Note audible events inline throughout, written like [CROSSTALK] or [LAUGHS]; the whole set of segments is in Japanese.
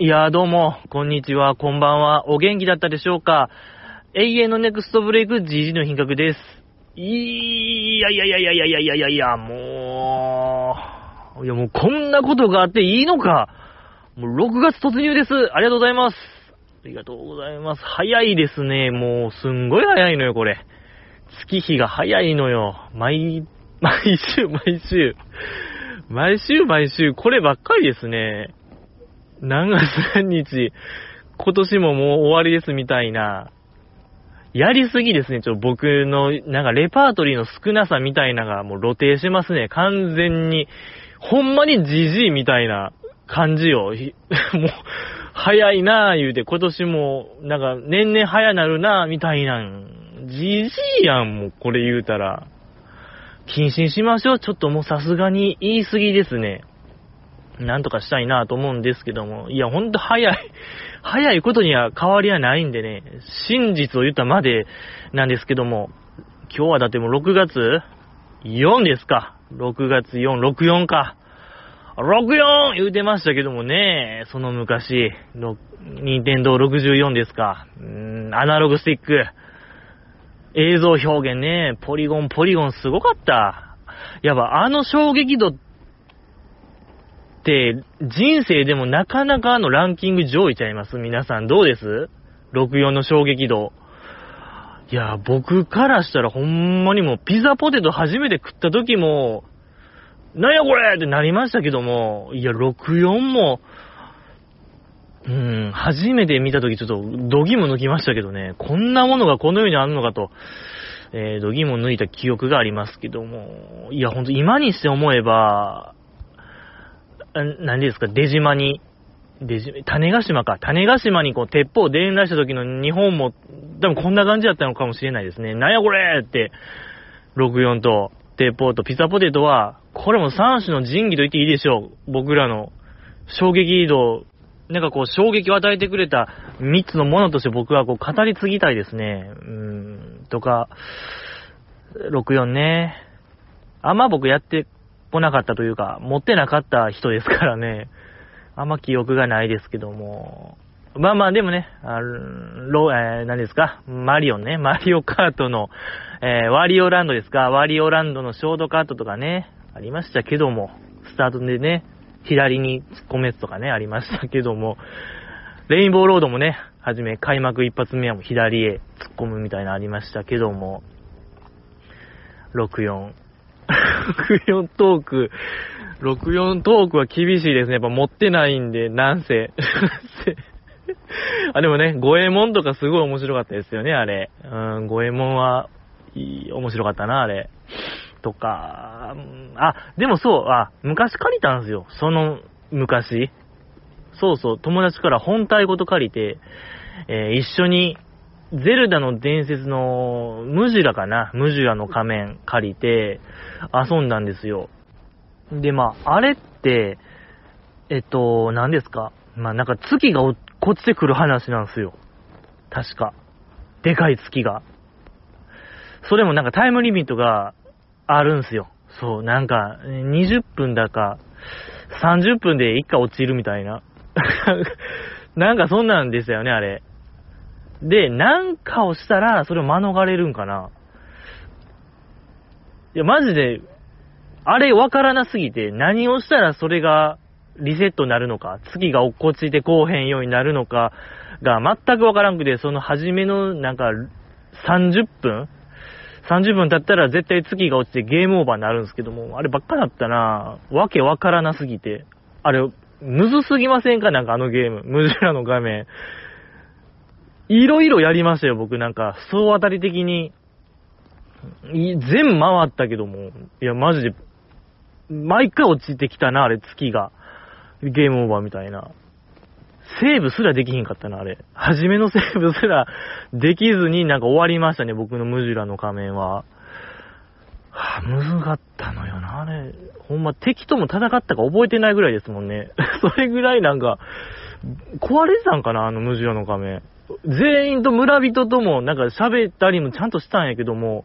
いやーどうも、こんにちは、こんばんは、お元気だったでしょうか？永遠のネクストブレイク GG の品格です。いやいやいやいやいやいやいやいやいや、もう、いやもうこんなことがあっていいのか？もう6月突入です。ありがとうございます。ありがとうございます。早いですね。もうすんごい早いのよ、これ。月日が早いのよ。毎、毎週毎週。毎週毎週、こればっかりですね。何月何日、今年ももう終わりですみたいな、やりすぎですね、ちょ、僕の、なんかレパートリーの少なさみたいながもう露呈しますね、完全に。ほんまにじじいみたいな感じよ。[LAUGHS] もう、早いなぁ言うて、今年も、なんか年々早なるなぁみたいな。じじいやん、もうこれ言うたら。謹慎しましょう。ちょっともうさすがに言い過ぎですね。なんとかしたいなと思うんですけども、いや、ほんと早い、[LAUGHS] 早いことには変わりはないんでね、真実を言ったまでなんですけども、今日はだってもう6月4ですか。6月4、64か。64言うてましたけどもね、その昔、任天堂64ですか。うーん、アナログスティック。映像表現ね、ポリゴン、ポリゴンすごかった。やっぱあの衝撃度って、人生でもなかなかのランキング上位ちゃいます？皆さんどうです ?64 の衝撃度。いや、僕からしたらほんまにもうピザポテト初めて食った時も、なんやこれ？ってなりましたけども、いや、64も、うん、初めて見た時ちょっと、ドギも抜きましたけどね、こんなものがこの世にあるのかと、えー、ドギも抜いた記憶がありますけども、いや、ほんと今にして思えば、何ですか、出島に、出島、種ヶ島か。種ヶ島にこう、鉄砲を伝来した時の日本も、多分こんな感じだったのかもしれないですね。なんやこれって、64と、鉄砲とピザポテトは、これも3種の神器と言っていいでしょう。僕らの衝撃移動、なんかこう衝撃を与えてくれた3つのものとして僕はこう語り継ぎたいですね。うん、とか、64ね。あんま僕やって来なかったというか、持ってなかった人ですからね、[LAUGHS] あんま記憶がないですけども、まあまあでもね、あロえー、何ですか？マリオンね、マリオカートの、えー、ワリオランドですか？ワリオランドのショートカットとかね、ありましたけども、スタートでね、左に突っ込めとかね、ありましたけども、レインボーロードもね、はじめ開幕一発目はもう左へ突っ込むみたいなありましたけども、64、64トーク、64トークは厳しいですね。やっぱ持ってないんで、なんせ。[LAUGHS] あ、でもね、五右衛門とかすごい面白かったですよね、あれ。うん、五右衛門は、いい、面白かったな、あれ。とか、あ、でもそう、あ、昔借りたんですよ。その、昔。そうそう、友達から本体ごと借りて、えー、一緒にゼルダの伝説のムジュラかな？ムジュラの仮面借りて遊んだんですよ。で、まあ、あれって、えっと、何ですか？まあ、なんか月が落ちてくる話なんですよ。確か。でかい月が。それもなんかタイムリミットがあるんすよ。そう、なんか、20分だか、30分で1回落ちるみたいな。[LAUGHS] なんかそんなんですよね、あれ。で、なんかをしたら、それを免れるんかないや、マジで、あれわからなすぎて、何をしたらそれがリセットになるのか、月が落っこちてこうへんようになるのかが全くわからんくて、その初めのなんか30分 ?30 分経ったら絶対月が落ちてゲームオーバーになるんですけども、あればっかだったなわけわからなすぎて。あれ、むずすぎませんか？なんかあのゲーム。ムジュラの画面。いろいろやりましたよ、僕なんか、総当たり的に。全回ったけども、いや、マジで、毎回落ちてきたな、あれ、月が。ゲームオーバーみたいな。セーブすらできひんかったな、あれ。初めのセーブすらできずになんか終わりましたね、僕のムジュラの仮面は。はぁ、むずかったのよな、あれ。ほんま敵とも戦ったか覚えてないぐらいですもんね。[LAUGHS] それぐらいなんか、壊れてたんかな、あのムジュラの仮面。全員と村人ともなんか喋ったりもちゃんとしたんやけども、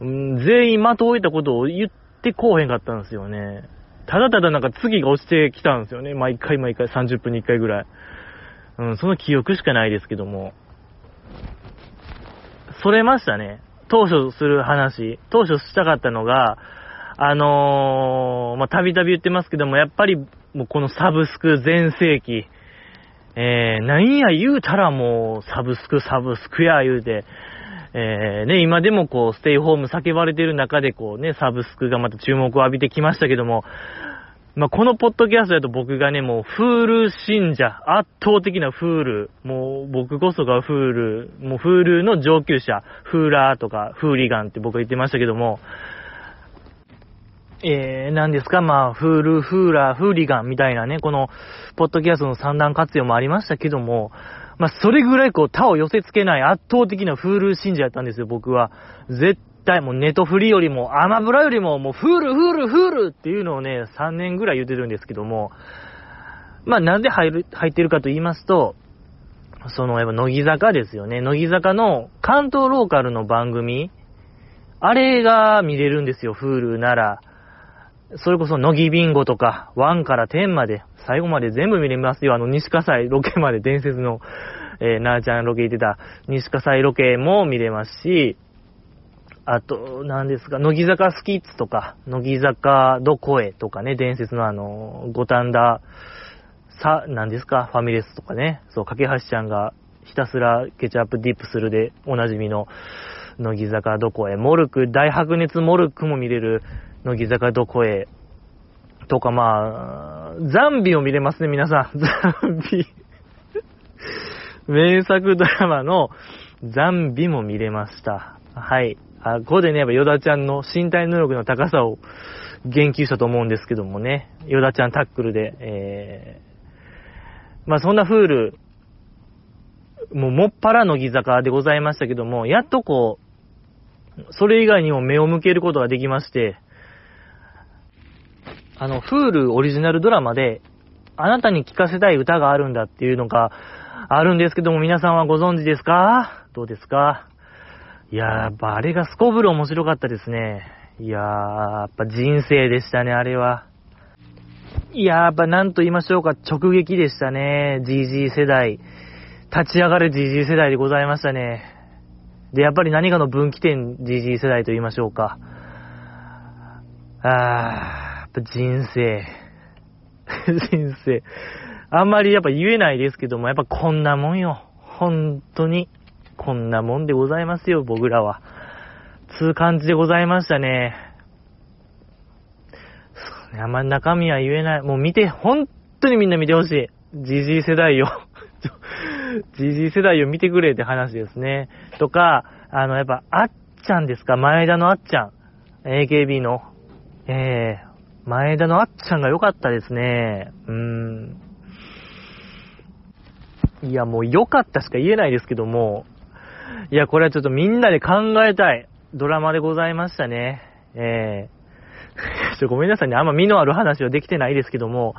うん、全員的を置いたことを言ってこうへんかったんですよね。ただただなんか次が落ちてきたんですよね。毎回毎回30分に1回ぐらい。うん、その記憶しかないですけども。それましたね。当初する話。当初したかったのが、あのー、まあ、たびたび言ってますけども、やっぱり、もうこのサブスク全盛期、えー、なんや言うたらもう、サブスク、サブスクや言うて、えー、ね、今でもこう、ステイホーム叫ばれてる中でこうね、サブスクがまた注目を浴びてきましたけども、まあ、このポッドキャストだと僕がね、もう、フール信者、圧倒的なフール、もう、僕こそがフール、もう、フールの上級者、フーラーとか、フーリガンって僕は言ってましたけども、えー、何ですか、まあ、フール、フーラー、フーリガンみたいなね、この、ポッドキャストの三段活用もありましたけども、まあ、それぐらいこう、他を寄せ付けない圧倒的な Hulu 信者やったんですよ、僕は。絶対もうネトフリよりも、アマプラよりも、もう Hulu、Hulu、Hulu っていうのをね、3年ぐらい言ってるんですけども、まあ、なんで入る、入ってるかと言いますと、その、やっぱ、乃木坂ですよね。乃木坂の関東ローカルの番組、あれが見れるんですよ、 Hulu なら。それこそ NOGIBINGO とか、1から10まで、最後まで全部見れますよ。あの、西葛西ロケまで伝説の、えー、なーちゃんロケ行ってた西葛西ロケも見れますし、あと、何ですか、乃木坂スキッツとか、乃木坂どこへとかね、伝説のあの、五反田、さ、何ですか、ファミレスとかね、そう、架橋ちゃんがひたすらケチャップディップするでおなじみの、乃木坂どこへ、モルク、大白熱モルクも見れる、乃木坂どこへ、とかまあ、ザンビを見れますね、皆さん。[LAUGHS] ザンビ。名作ドラマのザンビも見れました。はい。あ、ここでね、やっぱヨダちゃんの身体能力の高さを言及したと思うんですけどもね、ヨダちゃんタックルで、えー、まあそんなフール、もうもっぱら乃木坂でございましたけども、やっとこう、それ以外にも目を向けることができまして、あの、フールオリジナルドラマで、あなたに聴かせたい歌があるんだっていうのがあるんですけども、皆さんはご存知ですか？どうですか？いやー、やっぱあれがすこぶる面白かったですね。いやー、やっぱ人生でしたね、あれは。いやー、やっぱなんと言いましょうか、直撃でしたね。GG 世代。立ち上がる GG 世代でございましたね。で、やっぱり何かの分岐点 GG 世代と言いましょうか。あー、ぱ人生。[LAUGHS] 人生。あんまりやっぱ言えないですけども、やっぱこんなもんよ。本当に。こんなもんでございますよ、僕らは。つう感じでございましたね。そうね、あんまり中身は言えない。もう見て、本当にみんな見てほしい。じじい世代よ。[LAUGHS] じじい世代を見てくれって話ですね。とか、あの、やっぱ、あっちゃんですか？前田のあっちゃん。AKB の。えー、前田のあっちゃんが良かったですね。うーん。いや、もう良かったしか言えないですけども、いや、これはちょっとみんなで考えたいドラマでございましたね。えー、[LAUGHS] ちょ、ごめんなさいね。あんま身のある話はできてないですけども、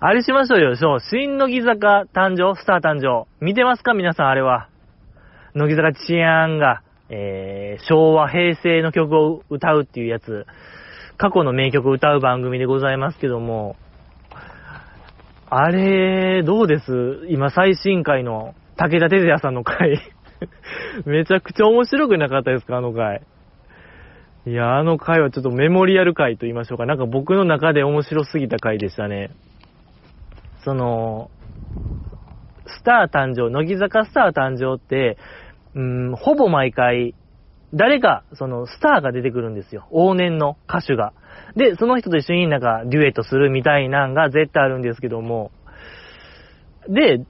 あれしましょうよ、そう、新乃木坂誕生、スター誕生。見てますか？皆さん、あれは。乃木坂チアンが、えー、昭和、平成の曲を歌うっていうやつ。過去の名曲を歌う番組でございますけども、あれ、どうです？今最新回の武田鉄矢さんの回。[LAUGHS] めちゃくちゃ面白くなかったですか、あの回。いや、あの回はちょっとメモリアル回と言いましょうか。なんか僕の中で面白すぎた回でしたね。その、スター誕生、乃木坂スター誕生って、うん、ほぼ毎回、誰か、その、スターが出てくるんですよ。往年の歌手が。で、その人と一緒になんか、デュエットするみたいなんが絶対あるんですけども。で、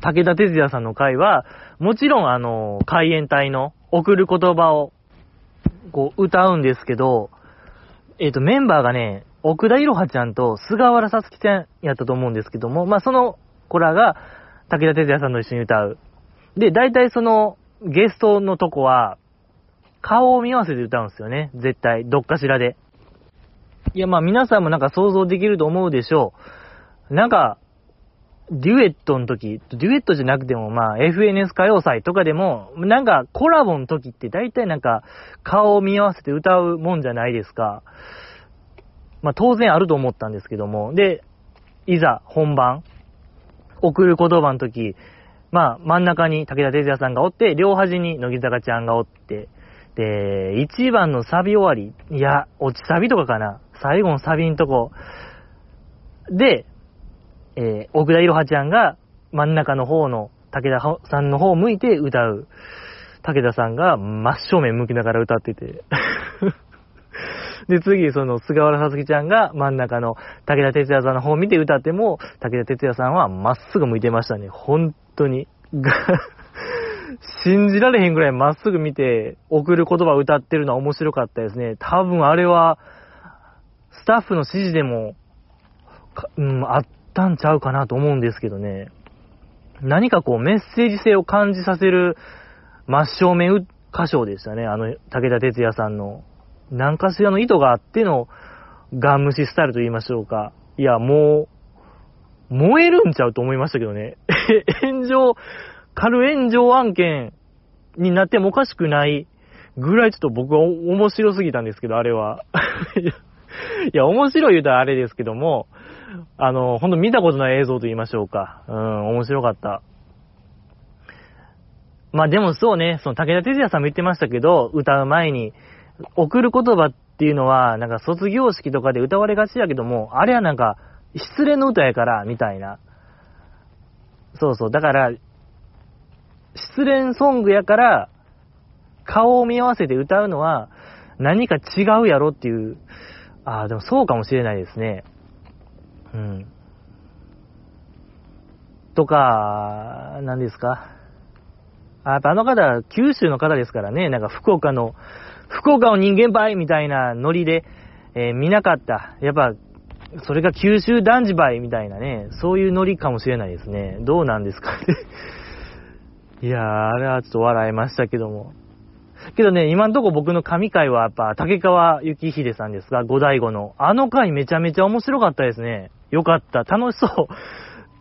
武田鉄矢さんの回は、もちろんあの、海援隊の送る言葉を、こう、歌うんですけど、えっ、ー、と、メンバーがね、奥田いろはちゃんと菅原さつきちゃんやったと思うんですけども、まあ、その子らが、武田鉄矢さんと一緒に歌う。で、大体その、ゲストのとこは、顔を見合わせて歌うんですよね。絶対。どっかしらで。いや、まあ皆さんもなんか想像できると思うでしょう。なんか、デュエットの時、デュエットじゃなくても、まあ、FNS 歌謡祭とかでも、なんか、コラボの時って大体なんか、顔を見合わせて歌うもんじゃないですか。まあ当然あると思ったんですけども、で、いざ本番、送る言葉の時、まあ真ん中に武田鉄矢さんがおって、両端に乃木坂ちゃんがおって、で、1番のサビ終わり、いや、落ちサビとかかな。最後のサビんとこ。で、えー、奥田いろはちゃんが真ん中の方の武田さんの方を向いて歌う。武田さんが真っ正面向きながら歌ってて。[LAUGHS] で、次、その、菅原さつきちゃんが真ん中の武田鉄矢さんの方を見て歌っても、武田鉄矢さんはまっすぐ向いてましたね。本当に。[LAUGHS] 信じられへんぐらいまっすぐ見て、送る言葉を歌ってるのは面白かったですね。多分あれは、スタッフの指示でも、うん、あったんちゃうかなと思うんですけどね。何かこうメッセージ性を感じさせる真正面歌唱でしたね。あの、武田鉄矢さんの。何かしらの意図があってのガン虫スタイルと言いましょうか。いや、もう、燃えるんちゃうと思いましたけどね。[LAUGHS] 炎上、軽炎上案件になってもおかしくないぐらいちょっと僕は面白すぎたんですけど、あれは。[LAUGHS] いや、面白い言うたらあれですけども、あの、ほんと見たことない映像と言いましょうか。うん、面白かった。まあでもそうね、その武田鉄矢さんも言ってましたけど、歌う前に、送る言葉っていうのは、なんか卒業式とかで歌われがちやけども、あれはなんか、失恋の歌やから、みたいな。そうそう。だから、失恋ソングやから、顔を見合わせて歌うのは、何か違うやろっていう、ああ、でもそうかもしれないですね。うん。とか、何ですか。あ、やっぱあの方、九州の方ですからね、なんか福岡の、福岡の人間バイみたいなノリで、えー、見なかった。やっぱ、それが九州男児バイみたいなね、そういうノリかもしれないですね。どうなんですかね。いやー、あれはちょっと笑いましたけども。けどね、今んとこ僕の神回はやっぱ、竹川幸秀さんですが、五大五の。あの回めちゃめちゃ面白かったですね。よかった。楽しそ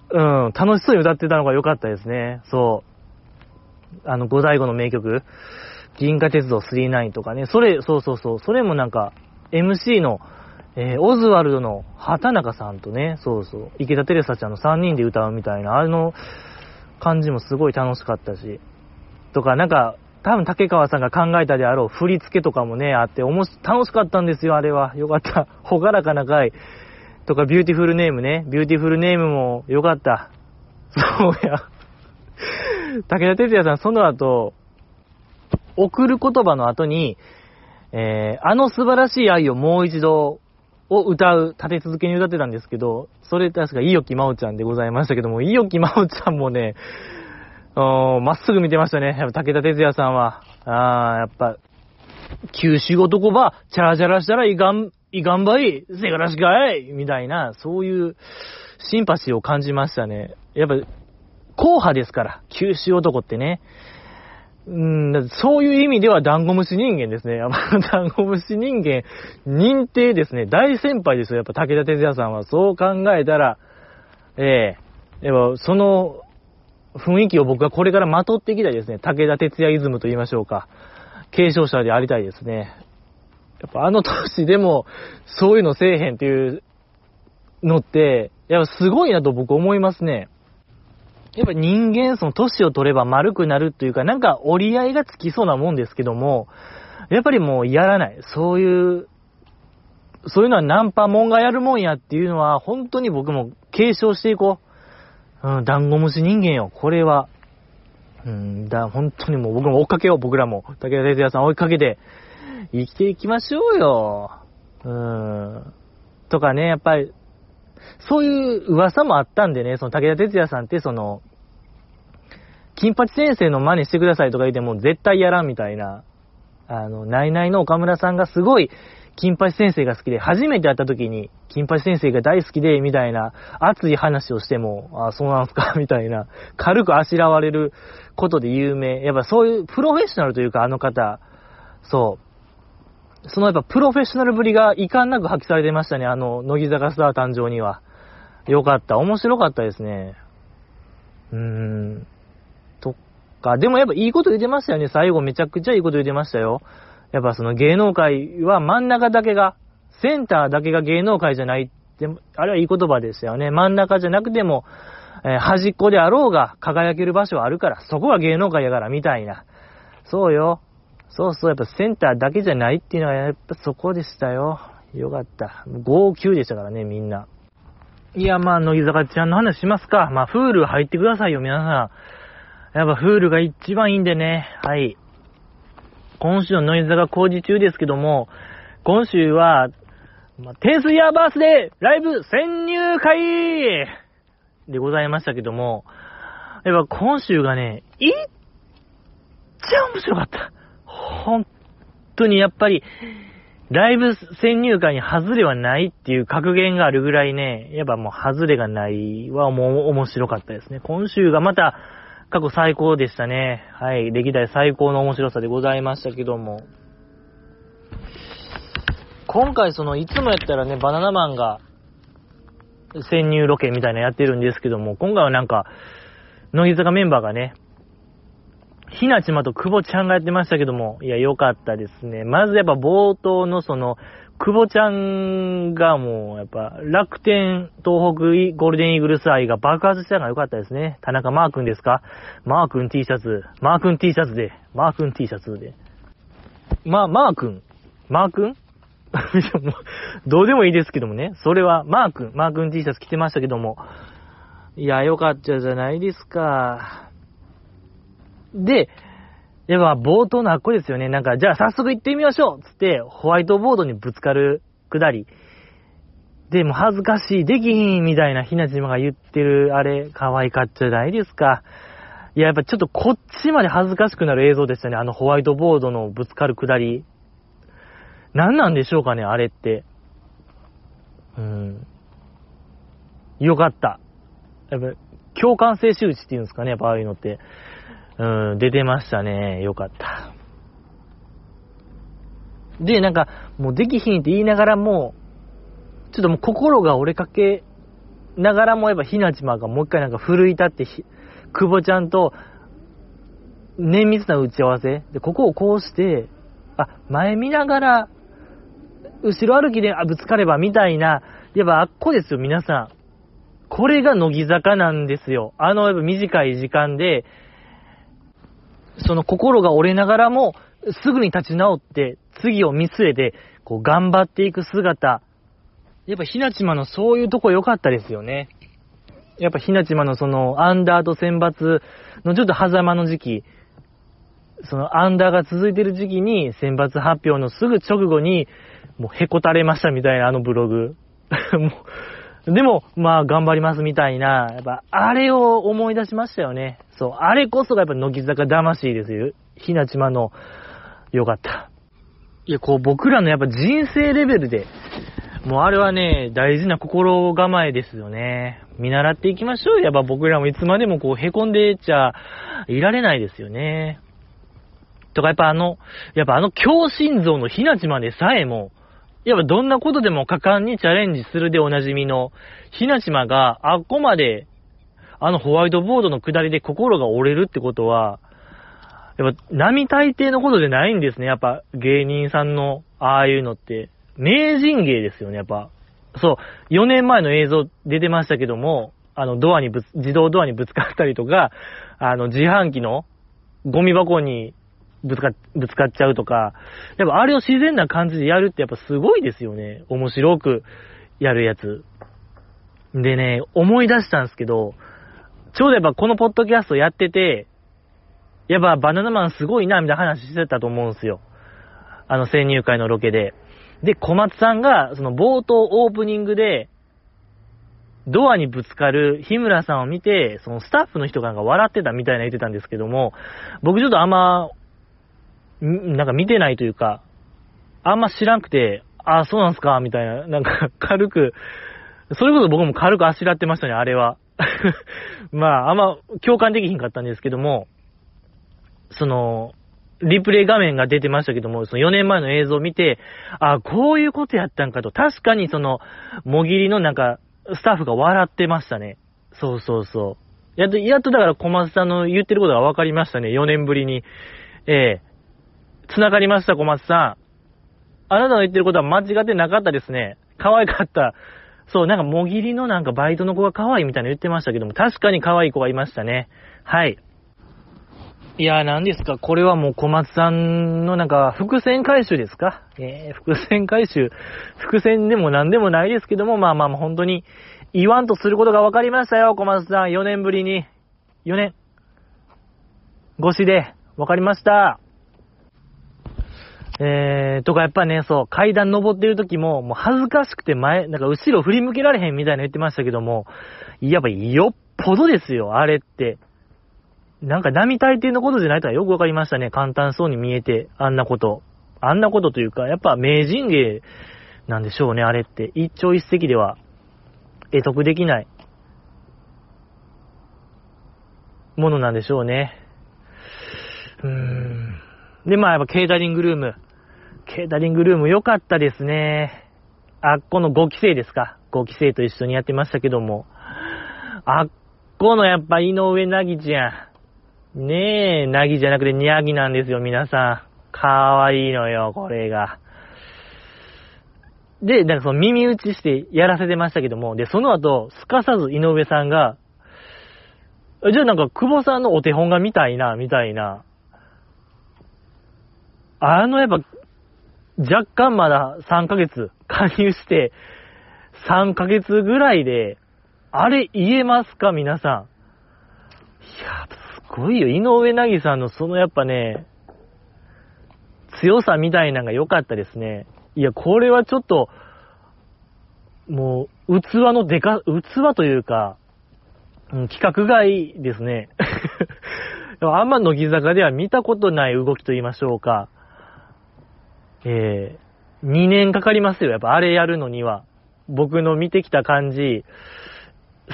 う。うん、楽しそうに歌ってたのが良かったですね。そう。あの、五大五の名曲。銀河鉄道39とかね。それ、そうそうそう。それもなんか、MC の、えー、オズワルドの畑中さんとね、そうそう、池田テレサちゃんの3人で歌うみたいな、あの感じもすごい楽しかったし。とか、なんか、多分竹川さんが考えたであろう振り付けとかもね、あって、おもし、楽しかったんですよ、あれは。よかった。[LAUGHS] ほがらかな回。とか、ビューティフルネームね。ビューティフルネームもよかった。そうや。武田鉄矢さん、その後、贈る言葉の後に、えー、あの素晴らしい愛をもう一度を歌う、立て続けに歌ってたんですけど、それ確か、五百城茉央ちゃんでございましたけども、五百城茉央ちゃんもね、まっすぐ見てましたね。やっぱ武田鉄矢さんは。あー、やっぱ、九州男ば、チャラチャラしたらいかん、いかんばい、せがらしかいみたいな、そういうシンパシーを感じましたね。やっぱ、硬派ですから、九州男ってね。うん、そういう意味ではダンゴムシ人間ですね。やっぱ [LAUGHS] ダンゴムシ人間認定ですね。大先輩ですよ。やっぱ武田鉄矢さんは。そう考えたら、ええー、やっぱその雰囲気を僕はこれからまとっていきたいですね。武田鉄矢イズムと言いましょうか。継承者でありたいですね。やっぱあの年でも、そういうのせえへんっていうのって、やっぱすごいなと僕思いますね。やっぱ人間、その年を取れば丸くなるっていうか、なんか折り合いがつきそうなもんですけども、やっぱりもうやらない。そういう、そういうのはナンパもんがやるもんやっていうのは、本当に僕も継承していこう。うん、ダンゴムシ人間よ、これは。うん、だ、本当にもう僕も追っかけよう、僕らも。武田哲也さん追いかけて、生きていきましょうよ。うん。とかね、やっぱり、そういう噂もあったんでね、その武田哲也さんってその、金八先生の真似してくださいとか言っても絶対やらんみたいな、あの、ナイナイの岡村さんがすごい、金八先生が好きで、初めて会った時に、金八先生が大好きで、みたいな、熱い話をしても、あ、そうなんすか、[LAUGHS] みたいな、軽くあしらわれることで有名。やっぱそういうプロフェッショナルというか、あの方、そう。そのやっぱプロフェッショナルぶりが遺憾なく発揮されてましたね、あの、乃木坂スター誕生には。よかった。面白かったですね。うーん。とか、でもやっぱいいこと言ってましたよね。最後めちゃくちゃいいこと言ってましたよ。やっぱその芸能界は真ん中だけが、センターだけが芸能界じゃないって、あれはいい言葉でしたよね。真ん中じゃなくても、えー端っこであろうが輝ける場所はあるから、そこが芸能界やから、みたいな。そうよ。そうそう、やっぱセンターだけじゃないっていうのはやっぱそこでしたよ。よかった。号泣でしたからね、みんな。いや、まあ、乃木坂ちゃんの話しますか。まあ、フール入ってくださいよ、皆さん。やっぱフールが一番いいんでね。はい。今週の乃木坂工事中ですけども、今週は、まあ、テンスイヤーバースデーライブ潜入会でございましたけども、やっぱ今週がね、いっちゃ面白かった。本当にやっぱり、ライブ潜入会に外れはないっていう格言があるぐらいね、やっぱもう外れがないはもう面白かったですね。今週がまた過去最高でしたね。はい。歴代最高の面白さでございましたけども。今回その、いつもやったらね、バナナマンが潜入ロケみたいなやってるんですけども、今回はなんか、乃木坂メンバーがね、ひなちまと久保ちゃんがやってましたけども、いや、良かったですね。まずやっぱ冒頭のその、久保ちゃんがもう、やっぱ、楽天、東北ゴールデンイーグルス愛が爆発したのが良かったですね。田中マー君ですか？マー君 T シャツ、マー君 T シャツで、マー君 T シャツで。まあ、マー君？マー君？[LAUGHS] どうでもいいですけどもね。それは、マー君、マー君 T シャツ着てましたけども。いや、良かったじゃないですか。で、やっぱ冒頭のあっこですよね。なんか、じゃあ早速行ってみましょうつって、ホワイトボードにぶつかるくだり。で、も恥ずかしい、できひんみたいなひなじまが言ってる、あれ、可愛かったじゃないですか。いや、やっぱちょっとこっちまで恥ずかしくなる映像でしたね。あのホワイトボードのぶつかるくだり。何なんでしょうかね、あれって。うん。よかった。やっぱ、共感性周知っていうんですかね、やっぱああいうのって。うん、出てましたね。よかった。で、なんか、もうできひんって言いながらも、ちょっともう心が折れかけながらも、やっぱひなちまがもう一回なんか奮い立って、久保ちゃんと、綿密な打ち合わせで、ここをこうして、あ、前見ながら、後ろ歩きで、あ、ぶつかればみたいな、やっぱあっこですよ、皆さん。これが乃木坂なんですよ。あの、やっぱ短い時間で、その心が折れながらも、すぐに立ち直って、次を見据えて、こう頑張っていく姿。やっぱひなちまのそういうとこ良かったですよね。やっぱひなちまのその、アンダーと選抜のちょっと狭間の時期、そのアンダーが続いてる時期に選抜発表のすぐ直後に、もうへこたれましたみたいなあのブログ。[LAUGHS] もうでも、まあ頑張りますみたいな、やっぱあれを思い出しましたよね。そう、あれこそがやっぱ乃木坂魂ですよ。ひなちまの、よかった。いや、こう僕らのやっぱ人生レベルで、もうあれはね、大事な心構えですよね。見習っていきましょう。やっぱ僕らもいつまでもこう凹んでちゃいられないですよね。とかやっぱあの、やっぱあの強心臓のひなちまでさえも、やっぱどんなことでも果敢にチャレンジするでおなじみの、ひなちまがあっこまで、あのホワイトボードの下りで心が折れるってことは、やっぱ並大抵のことでないんですね。やっぱ芸人さんのああいうのって。名人芸ですよね、やっぱ。そう、4年前の映像出てましたけども、あのドアにぶつ、自動ドアにぶつかったりとか、あの自販機のゴミ箱にぶつか、ぶつかっちゃうとか、やっぱあれを自然な感じでやるってやっぱすごいですよね。面白くやるやつ。でね、思い出したんですけど、ちょうどやっぱこのポッドキャストやってて、やっぱバナナマンすごいな、みたいな話してたと思うんですよ。あの潜入会のロケで。で、小松さんが、その冒頭オープニングで、ドアにぶつかる日村さんを見て、そのスタッフの人がなんか笑ってたみたいな言ってたんですけども、僕ちょっとあんま、なんか見てないというか、あんま知らんくて、あ、そうなんすかみたいな、なんか軽く、それこそ僕も軽くあしらってましたね、あれは。まあ、あんま共感できひんかったんですけども、その、リプレイ画面が出てましたけども、その4年前の映像を見て、あ、こういうことやったんかと、確かにその、もぎりのなんか、スタッフが笑ってましたね。そうそうそう。やっと、やっとだから小松さんの言ってることが分かりましたね、4年ぶりに。ええ繋がりました、小松さん。あなたの言ってることは間違ってなかったですね。可愛かった。そう、なんか、もぎりのなんかバイトの子が可愛いみたいな言ってましたけども、確かに可愛い子がいましたね。はい。いやー、何ですかこれはもう小松さんのなんか、伏線回収ですか？えー、伏線回収。伏線でも何でもないですけども、まあまあ本当に、言わんとすることが分かりましたよ、小松さん。4年ぶりに。4年。越しで、分かりました。えー、とかやっぱね、そう、階段登ってる時も、もう恥ずかしくて前、なんか後ろ振り向けられへんみたいな言ってましたけども、やっぱよっぽどですよ、あれって。なんか並大抵のことじゃないとはよくわかりましたね。簡単そうに見えて、あんなこと。あんなことというか、やっぱ名人芸なんでしょうね、あれって。一朝一夕では、得得できない、ものなんでしょうね。うーん。で、まあやっぱケータリングルーム。ケータリングルーム良かったですね。あっこの5期生ですか。5期生と一緒にやってましたけども。あっこのやっぱ井上なぎちゃん。ねえ、なぎじゃなくてにゃぎなんですよ、皆さん。かわいいのよ、これが。で、なんかその耳打ちしてやらせてましたけども、で、その後、すかさず井上さんが、じゃあなんか久保さんのお手本が見たいな、みたいな。あのやっぱ、若干まだ3ヶ月加入して、3ヶ月ぐらいで、あれ言えますか皆さん。いや、すごいよ。井上なぎさんのそのやっぱね、強さみたいなのが良かったですね。いや、これはちょっと、もう、器のでか、器というか、うん、規格外ですね。[LAUGHS] あんま乃木坂では見たことない動きと言いましょうか。えー、2年かかりますよ。やっぱあれやるのには。僕の見てきた感じ、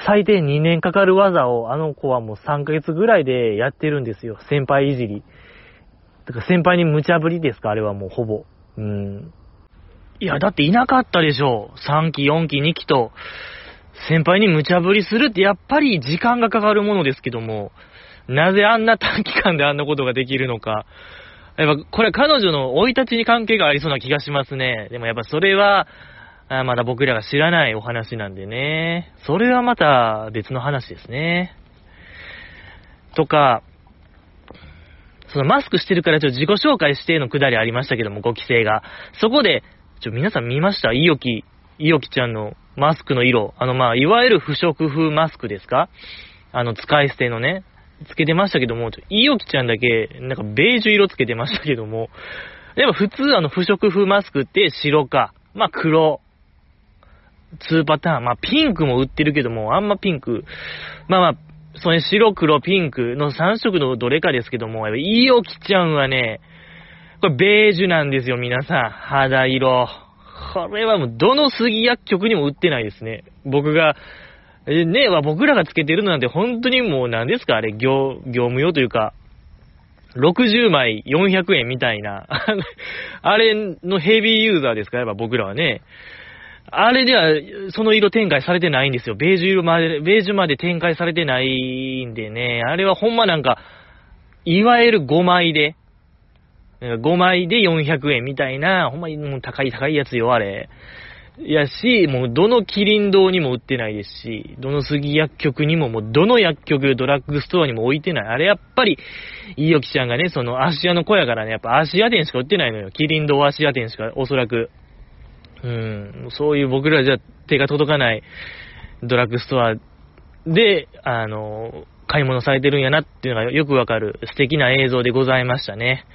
最低2年かかる技をあの子はもう3ヶ月ぐらいでやってるんですよ。先輩いじり。だから先輩に無茶ぶりですかあれはもうほぼ。うん。いや、だっていなかったでしょ。3期、4期、2期と。先輩に無茶ぶりするってやっぱり時間がかかるものですけども、なぜあんな短期間であんなことができるのか。やっぱこれは彼女の生い立ちに関係がありそうな気がしますね。でもやっぱそれは、あまだ僕らが知らないお話なんでね。それはまた別の話ですね。とか、そのマスクしてるからちょっと自己紹介してのくだりありましたけども、ご期生が。そこで、ちょ、皆さん見ました？いよき、いよきちゃんのマスクの色。あの、まあ、いわゆる不織布マスクですか？あの、使い捨てのね、つけてましたけども、ちょ、いよきちゃんだけ、なんかベージュ色つけてましたけども、でも普通あの不織布マスクって白か、まあ黒、2パターン、まあピンクも売ってるけども、あんまピンク、まあまあ、それ白黒ピンクの3色のどれかですけども、やっぱいよきちゃんはね、これベージュなんですよ、皆さん。肌色。これはもうどの杉薬局にも売ってないですね。僕が、えねは僕らがつけてるのなんて本当にもう何ですか？あれ、業、業務用というか、60枚400円みたいな、[LAUGHS] あれのヘビーユーザーですか？ら、やっぱ僕らはね。あれでは、その色展開されてないんですよ。ベージュ色まで、ベージュまで展開されてないんでね。あれはほんまなんか、いわゆる5枚で、5枚で400円みたいな、ほんまにもう高い高いやつよ、あれ。いやし、もうどのキリン堂にも売ってないですし、どの杉薬局にも、もうどの薬局、ドラッグストアにも置いてない。あれやっぱり、いいよきちゃんがね、その芦屋の子やからね、やっぱ芦屋店しか売ってないのよ。キリン堂芦屋店しか、おそらく。うん、そういう僕らじゃ手が届かないドラッグストアで、あの、買い物されてるんやなっていうのがよくわかる素敵な映像でございましたね。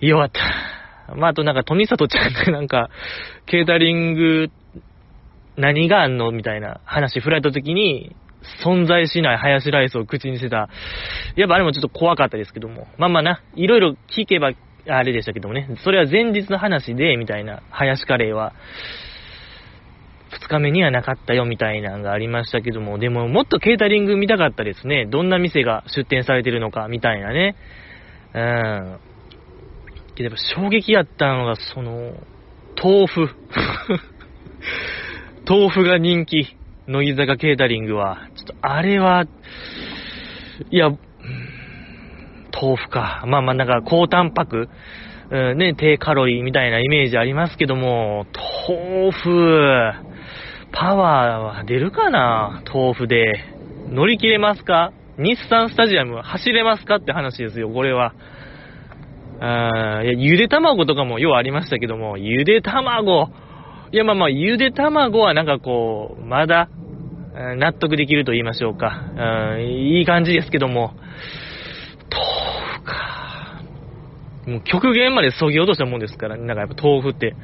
よかった。まあ、あとなんか、富里ちゃんがなんか、ケータリング、何があんのみたいな話振られた時に、存在しないハヤシライスを口にしてた。やっぱあれもちょっと怖かったですけども。まあまあな、いろいろ聞けば、あれでしたけどもね。それは前日の話で、みたいな、ハヤシカレーは。二日目にはなかったよ、みたいなのがありましたけども。でも、もっとケータリング見たかったですね。どんな店が出店されてるのか、みたいなね。うん。やっぱ衝撃やったのが、その、豆腐。[LAUGHS] 豆腐が人気。乃木坂ケータリングは。ちょっと、あれは、いや、豆腐か。まあまあ、なんか、高タンパク。うん、ね、低カロリーみたいなイメージありますけども、豆腐、パワーは出るかな？豆腐で。乗り切れますか？日産スタジアム走れますか？って話ですよ、これは。あいや、ゆで卵とかもようありましたけども、ゆで卵。いや、まあまあ、ゆで卵はなんかこう、まだ、納得できると言いましょうか。うん、いい感じですけども、豆腐か。もう極限までそぎ落としたもんですから、なんかやっぱ豆腐って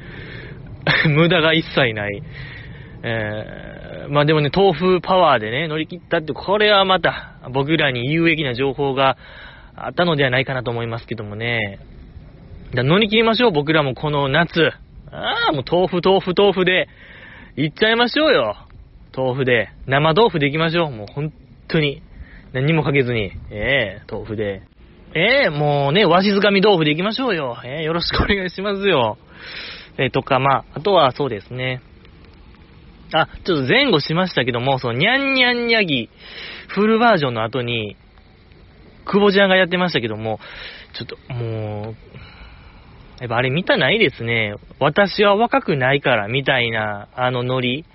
[LAUGHS] 無駄が一切ない。えー、まあでもね、豆腐パワーでね、乗り切ったって、これはまた、僕らに有益な情報があったのではないかなと思いますけどもね。だ乗り切りましょう、僕らもこの夏。ああ、もう豆腐、豆腐、豆腐で、行っちゃいましょうよ。豆腐で。生豆腐で行きましょう。もう本当に。何もかけずに。ええー、豆腐で。ええー、もうね、わしづかみ豆腐で行きましょうよ。ええー、よろしくお願いしますよ。えとか、まあ、あとはそうですね。あ、ちょっと前後しましたけども、その、にゃんにゃんにゃぎ、フルバージョンの後に、久保ちゃんがやってましたけども、ちょっと、もう、やっぱあれ見たないですね。私は若くないから、みたいな、あのノリ。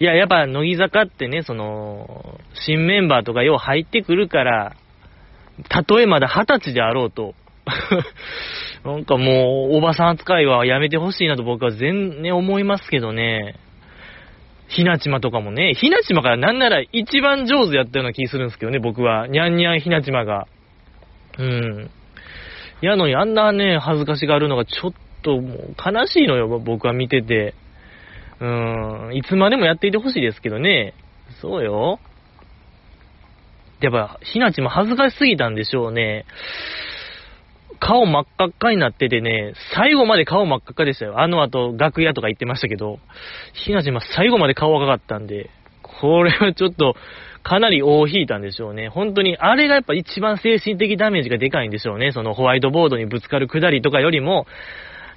いや、やっぱ、乃木坂ってね、その、新メンバーとかよう入ってくるから、たとえまだ二十歳であろうと、[LAUGHS] なんかもう、おばさん扱いはやめてほしいなと僕は全然思いますけどね。ひなちまとかもね、ひなちまからなんなら一番上手やったような気するんですけどね、僕は。にゃんにゃんひなちまが。うん。やのにあんなね、恥ずかしがるのがちょっともう悲しいのよ、僕は見てて。うーん、いつまでもやっていてほしいですけどね。そうよ。やっぱ、ひなちも恥ずかしすぎたんでしょうね。顔真っ赤っかになっててね、最後まで顔真っ赤っかでしたよ。あの後、楽屋とか言ってましたけど、ひなちま最後まで顔赤かったんで、これはちょっと、かなり大引いたんでしょうね。本当に、あれがやっぱ一番精神的ダメージがでかいんでしょうね。そのホワイトボードにぶつかるくだりとかよりも、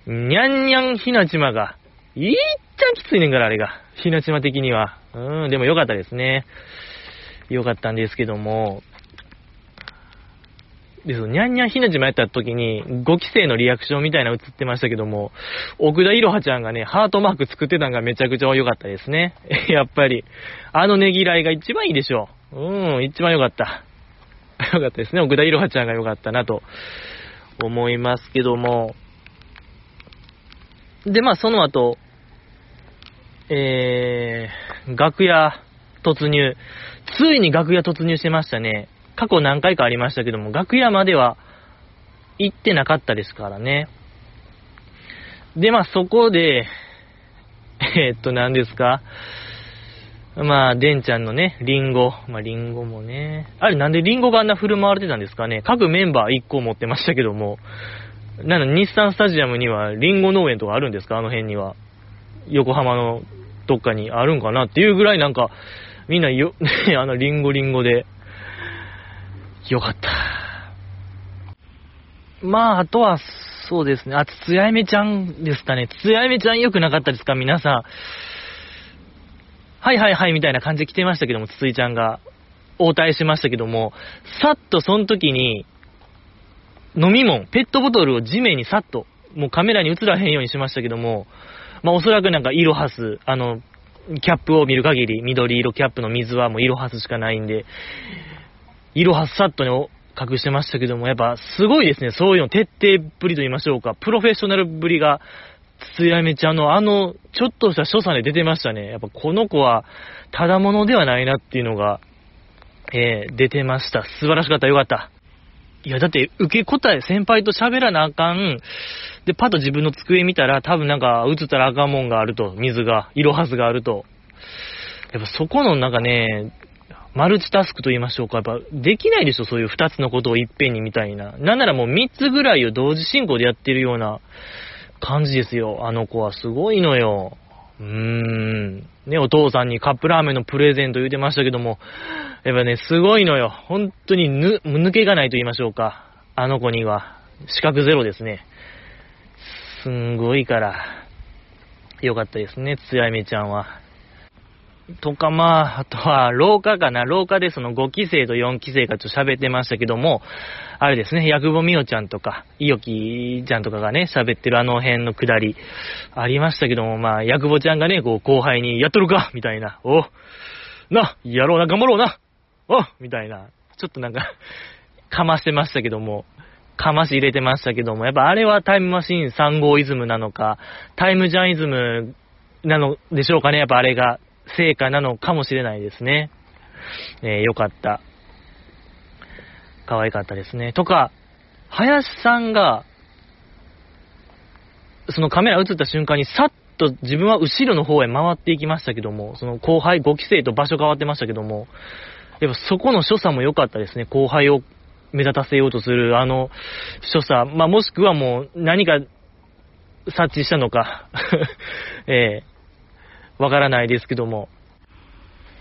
にゃんにゃんひなちまが、いっちゃんきついねんから、あれが。ひなちま的には。うん、でもよかったですね。よかったんですけども、で、その、にゃんにゃんひなじまやった時に、5期生のリアクションみたいな映ってましたけども、奥田いろはちゃんがね、ハートマーク作ってたのがめちゃくちゃ良かったですね。[LAUGHS] やっぱり、あのねぎらいが一番いいでしょう。うん、一番良かった。[LAUGHS] 良かったですね。奥田いろはちゃんが良かったなと思いますけども。で、まあ、その後、えー、楽屋突入。ついに楽屋突入してましたね。過去何回かありましたけども、楽屋までは行ってなかったですからね。で、まあそこで、えー、っと、何ですか？まあ、デンちゃんのね、リンゴ。まあ、リンゴもね。あれ、なんでリンゴがあんな振る舞われてたんですかね？各メンバー1個持ってましたけども。なの、日産スタジアムにはリンゴ農園とかあるんですか？あの辺には。横浜のどっかにあるんかな？っていうぐらいなんか、みんなよ、[LAUGHS] あの、リンゴリンゴで、よかった。まあ、あとは、そうですね。あ、つつやめちゃんですかね。つつやめちゃん良くなかったですか？皆さん。はいはいはいみたいな感じで来てましたけども、つついちゃんが。応対しましたけども、さっとその時に、飲み物、ペットボトルを地面にさっと、もうカメラに映らへんようにしましたけども、まあおそらくなんかイロハス、あの、キャップを見る限り、緑色キャップの水はもうイロハスしかないんで、いろはさっとね、隠してましたけども、やっぱすごいですね、そういうの徹底ぶりと言いましょうか、プロフェッショナルぶりが、つやめちゃんのあの、ちょっとした所作で出てましたね。やっぱこの子は、ただものではないなっていうのが、えー、出てました。素晴らしかった、よかった。いや、だって、受け答え、先輩と喋らなあかん。で、パッと自分の机見たら、多分なんか、映ったらあかんもんがあると。水が、色はずがあると。やっぱそこのなんかね、マルチタスクと言いましょうか。やっぱ、できないでしょ、そういう二つのことをいっぺんにみたいな。なんならもう三つぐらいを同時進行でやってるような感じですよ。あの子はすごいのよ。うーん。ね、お父さんにカップラーメンのプレゼント言うてましたけども、やっぱね、すごいのよ。本当にぬ、抜けがないと言いましょうか。あの子には。資格ゼロですね。すんごいから。よかったですね、つやめちゃんは。とか、まあ、あとは、廊下かな？廊下でその5期生と4期生がちょっと喋ってましたけども、あれですね、ヤクボミオちゃんとか、イヨキちゃんとかがね、喋ってるあの辺のくだり、ありましたけども、まあ、ヤクボちゃんがね、こう、後輩に、やっとるか？みたいな、おな、やろうな、頑張ろうな。おみたいな、ちょっとなんかかましてましたけども、かまし入れてましたけども、やっぱあれはタイムマシーン3号イズムなのか、タイムジャンイズムなのでしょうかね、やっぱあれが。成果なのかもしれないですね。えー、よかった。可愛かったですね。とか、林さんが、そのカメラ映った瞬間にさっと自分は後ろの方へ回っていきましたけども、その後輩5期生と場所変わってましたけども、やっぱそこの所作も良かったですね。後輩を目立たせようとするあの所作。まあ、もしくはもう何か察知したのか [LAUGHS] ええわからないですけども。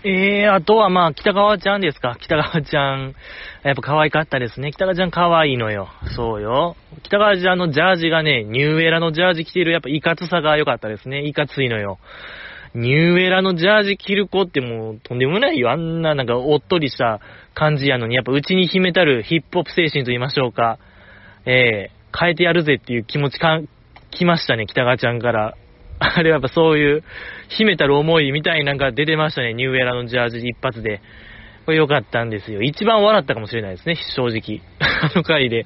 えー、あとはまあ、北川ちゃんですか？北川ちゃん、やっぱ可愛かったですね。北川ちゃん可愛いのよ。そうよ。北川ちゃんのジャージがね、ニューエラのジャージ着てる、やっぱいかつさが良かったですね。いかついのよ。ニューエラのジャージ着る子ってもうとんでもないよ。あんななんかおっとりした感じやのに、やっぱ内に秘めたるヒップホップ精神と言いましょうか。えー、変えてやるぜっていう気持ちか、来ましたね、北川ちゃんから。[LAUGHS] あれはやっぱそういう、秘めたる思いみたいなんか出てましたね、ニューエラのジャージ一発で。これ良かったんですよ。一番笑ったかもしれないですね、正直。[LAUGHS] あの回で。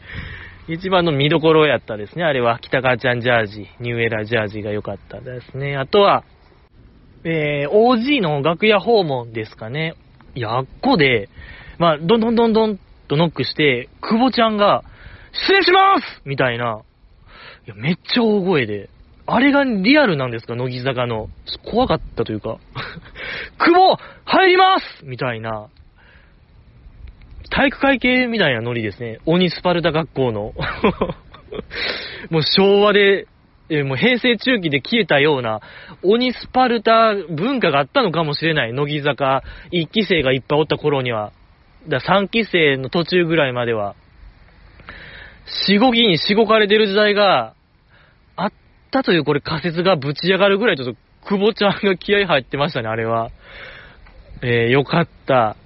一番の見どころやったですね、あれは。北川ちゃんジャージ、ニューエラジャージが良かったですね。あとは、えー、OG の楽屋訪問ですかね。いやあっこで、まあ、どんどんどんどんとノックして、久保ちゃんが、失礼しますみたいな。いや、めっちゃ大声で。あれがリアルなんですか？乃木坂の。怖かったというか。[LAUGHS] 久保入りますみたいな。体育会系みたいなノリですね。鬼スパルタ学校の。[LAUGHS] もう昭和で、えもう平成中期で消えたような鬼スパルタ文化があったのかもしれない。乃木坂1期生がいっぱいおった頃には。だ3期生の途中ぐらいまでは。4、5期にしごかれてる時代がったというこれ仮説がぶち上がるぐらいちょっと久保ちゃんが気合入ってましたね、あれは。えー、よかった。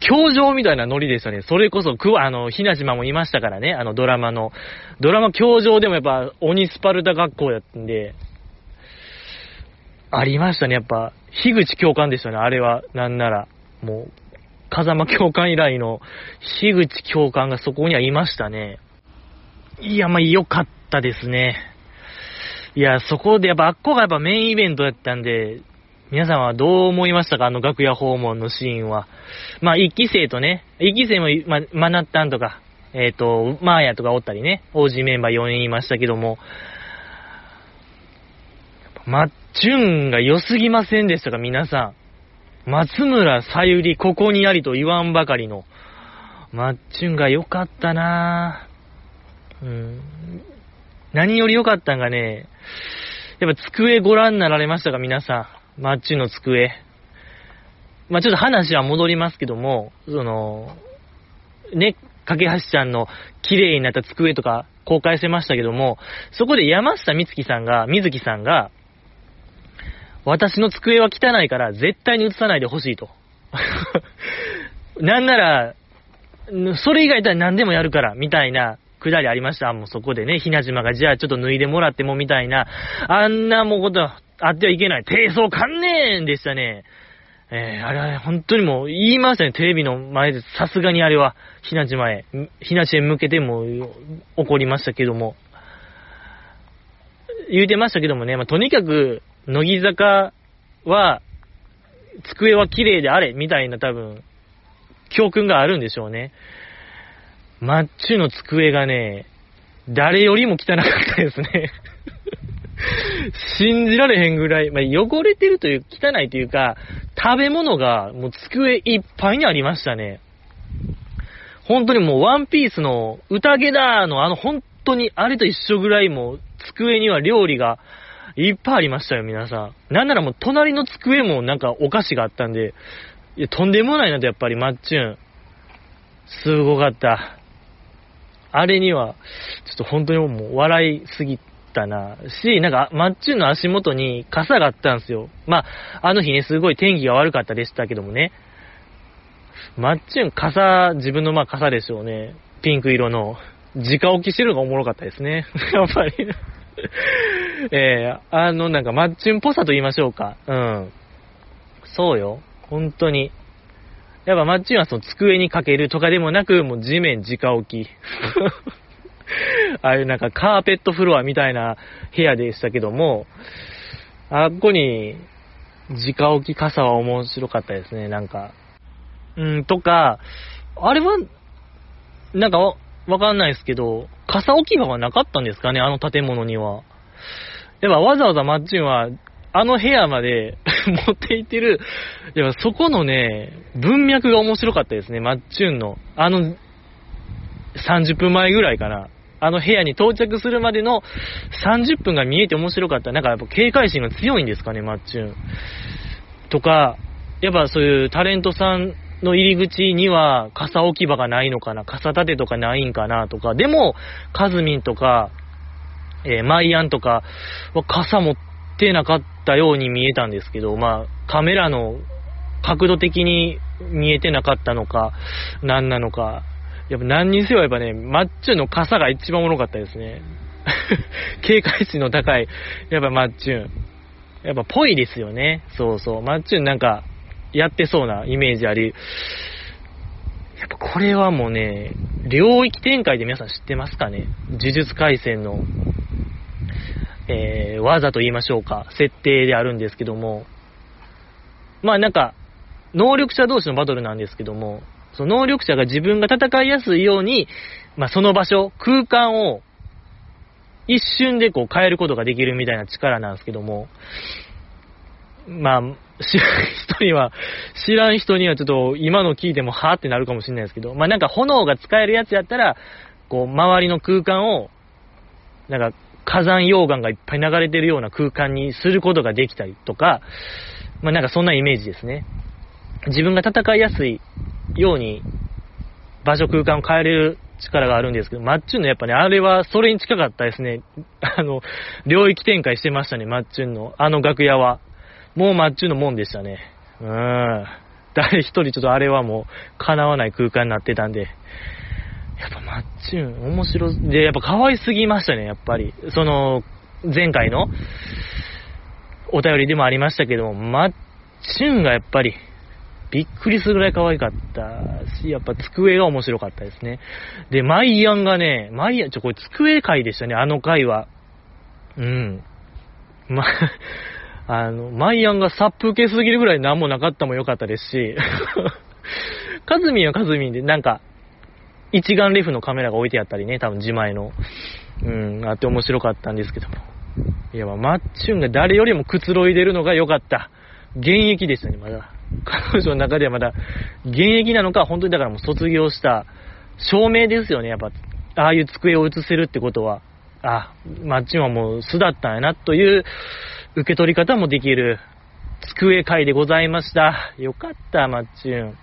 教場みたいなノリでしたね。それこそ、くあの、ひな島もいましたからね、あのドラマの。ドラマ教場でもやっぱ、鬼スパルタ学校やったんで、ありましたね、やっぱ、樋口教官でしたね、あれは。なんなら。もう、風間教官以来の、樋口教官がそこにはいましたね。いや、まあ、よかったですね。いや、そこでやっぱ、あっこがやっぱメインイベントだったんで、皆さんはどう思いましたか？あの楽屋訪問のシーンは。まあ、一期生とね、一期生も、ま、マナッタンとか、えっ、ー、と、マーヤとかおったりね、OG メンバー4人いましたけども、マッチュンが良すぎませんでしたか、皆さん。松村さゆり、ここにありと言わんばかりの、マッチュンが良かったなぁ。うん。何より良かったんがね、やっぱ机ご覧になられましたか、皆さん。マッチの机。まあ、ちょっと話は戻りますけども、その、ね、架橋ちゃんの綺麗になった机とか公開してましたけども、そこで山下美月さんが、水木さんが、私の机は汚いから絶対に映さないでほしいと。[LAUGHS] なんなら、それ以外だったら何でもやるから、みたいなくだりありました。もうそこでね、ひな島がじゃあちょっと脱いでもらってもみたいな、あんなもうことあってはいけない。低層観念でしたね。えー、あれは本当にもう言いましたね、テレビの前で、さすがにあれは、ひな島へ、ひな島へ向けても怒りましたけども、言うてましたけどもね、まあ、とにかく、乃木坂は、机は綺麗であれ、みたいな多分、教訓があるんでしょうね。マッチュの机がね、誰よりも汚かったですね [LAUGHS] 信じられへんぐらい、まあ、汚れてるという、汚いというか、食べ物がもう机いっぱいにありましたね。本当にもうワンピースの宴だのあの本当にあれと一緒ぐらいもう机には料理がいっぱいありましたよ、皆さん。なんならもう隣の机もなんかお菓子があったんで、いや、とんでもないなとやっぱりマッチュン。すごかった。あれには、ちょっと本当にもう笑いすぎたな。し、なんか、マッチュンの足元に傘があったんですよ。まあ、あの日ね、すごい天気が悪かったでしたけどもね。マッチュン、傘、自分のまあ傘でしょうね。ピンク色の。直置きしてるのがおもろかったですね。[LAUGHS] やっぱりえー、あの、なんか、マッチュンっぽさと言いましょうか。うん。そうよ。本当に。やっぱマッチンはその机にかけるとかでもなく、もう地面直置き。[LAUGHS] ああいうなんかカーペットフロアみたいな部屋でしたけども、あっこに、直置き傘は面白かったですね、なんか。うん、とか、あれは、なんかわ、わかんないですけど、傘置き場はなかったんですかね、あの建物には。やっぱわざわざマッチンは、あの部屋まで持って行ってる、やそこのね、文脈が面白かったですね、マッチューンの。あの、30分前ぐらいかな。あの部屋に到着するまでの30分が見えて面白かった。なんかやっぱ警戒心が強いんですかね、マッチューン。とか、やっぱそういうタレントさんの入り口には傘置き場がないのかな、傘立てとかないんかなとか、でも、カズミンとか、えー、マイアンとかは傘持ってなかったように見えたんですけど、まあ、カメラの角度的に見えてなかったのか、何なのか、やっぱ何にせよやっぱね、マッチュンの傘が一番おもろかったですね。[LAUGHS] 警戒心の高い、やっぱマッチュン。やっぱぽいですよね。そうそう。マッチュンなんか、やってそうなイメージあり。やっぱこれはもうね、領域展開で皆さん知ってますかね呪術廻戦の、えー、技と言いましょうか。設定であるんですけども。まあなんか、能力者同士のバトルなんですけども、その能力者が自分が戦いやすいように、まあ、その場所、空間を一瞬でこう変えることができるみたいな力なんですけども、まあ、知らん人には、知らん人にはちょっと今の聞いてもはーってなるかもしれないですけど、まあなんか炎が使えるやつやったら、こう周りの空間を、なんか火山溶岩がいっぱい流れてるような空間にすることができたりとか、まあなんかそんなイメージですね。自分が戦いやすいように場所空間を変えれる力があるんですけど、マッチュンのやっぱね、あれはそれに近かったですね。[LAUGHS] あの、領域展開してましたね、マッチュンの。あの楽屋は。もうマッチュンのもんでしたね。うーん。誰一人ちょっとあれはもう叶わない空間になってたんで。やっぱマッチュン面白で、やっぱ可愛すぎましたね、やっぱり。その、前回のお便りでもありましたけども、マッチュンがやっぱりびっくりするぐらい可愛かったし、やっぱ机が面白かったですね。で、マイアンがね、マイアン、ちょ、これ机会でしたね、あの回は。うん。ま、[LAUGHS] あの、マイアンが殺風景すぎるぐらい何もなかったも良かったですし、[LAUGHS] カズミンはカズミンで、なんか、一眼レフのカメラが置いてあったりね、多分自前の。うん、あって面白かったんですけども。いや、マッチュンが誰よりもくつろいでるのが良かった。現役でしたね、まだ。[LAUGHS] 彼女の中ではまだ現役なのか、本当にだからもう卒業した証明ですよね、やっぱ。ああいう机を映せるってことは。あ、マッチンはもう素だったんやな、という受け取り方もできる机会でございました。よかった、マッチュン。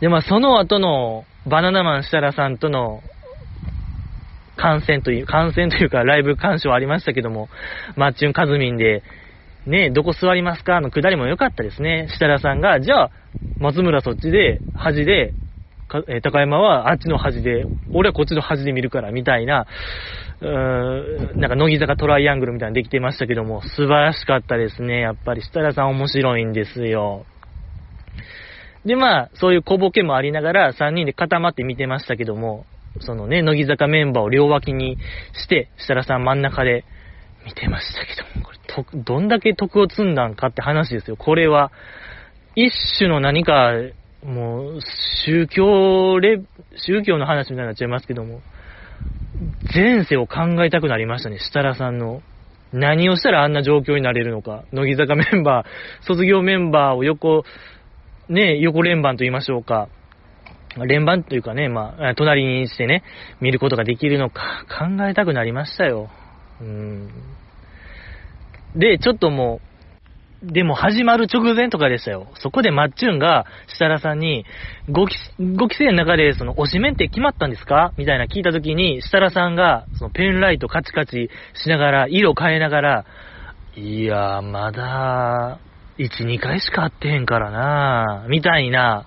で、まあその後のバナナマン設楽さんとの観戦という、観戦というかライブ鑑賞ありましたけども、マッチュンカズミンで、ね、どこ座りますか？のくだりも良かったですね。設楽さんが、じゃあ、松村そっちで、端で、え高山はあっちの端で、俺はこっちの端で見るから、みたいな、うーん、なんか乃木坂トライアングルみたいなのできてましたけども、素晴らしかったですね。やっぱり設楽さん面白いんですよ。で、まあ、そういう小ボケもありながら、3人で固まって見てましたけども、そのね、乃木坂メンバーを両脇にして、設楽さん真ん中で見てましたけども、これどんだけ徳を積んだんかって話ですよ。これは、一種の何か、もう、宗教レ、宗教の話みたいになっちゃいますけども、前世を考えたくなりましたね、設楽さんの。何をしたらあんな状況になれるのか。乃木坂メンバー、卒業メンバーを横、ね、横連番と言いましょうか。連番というかね、まあ、隣にしてね、見ることができるのか、[LAUGHS] 考えたくなりましたよ。うん。で、ちょっともうでも始まる直前とかでしたよ。そこでマッチュンが設楽さんに、5期、5期生の中でその推しメンって決まったんですか？みたいな聞いた時に、設楽さんがそのペンライトカチカチしながら、色変えながら、いやー、まだ、1、2回しか会ってへんからなみたいな、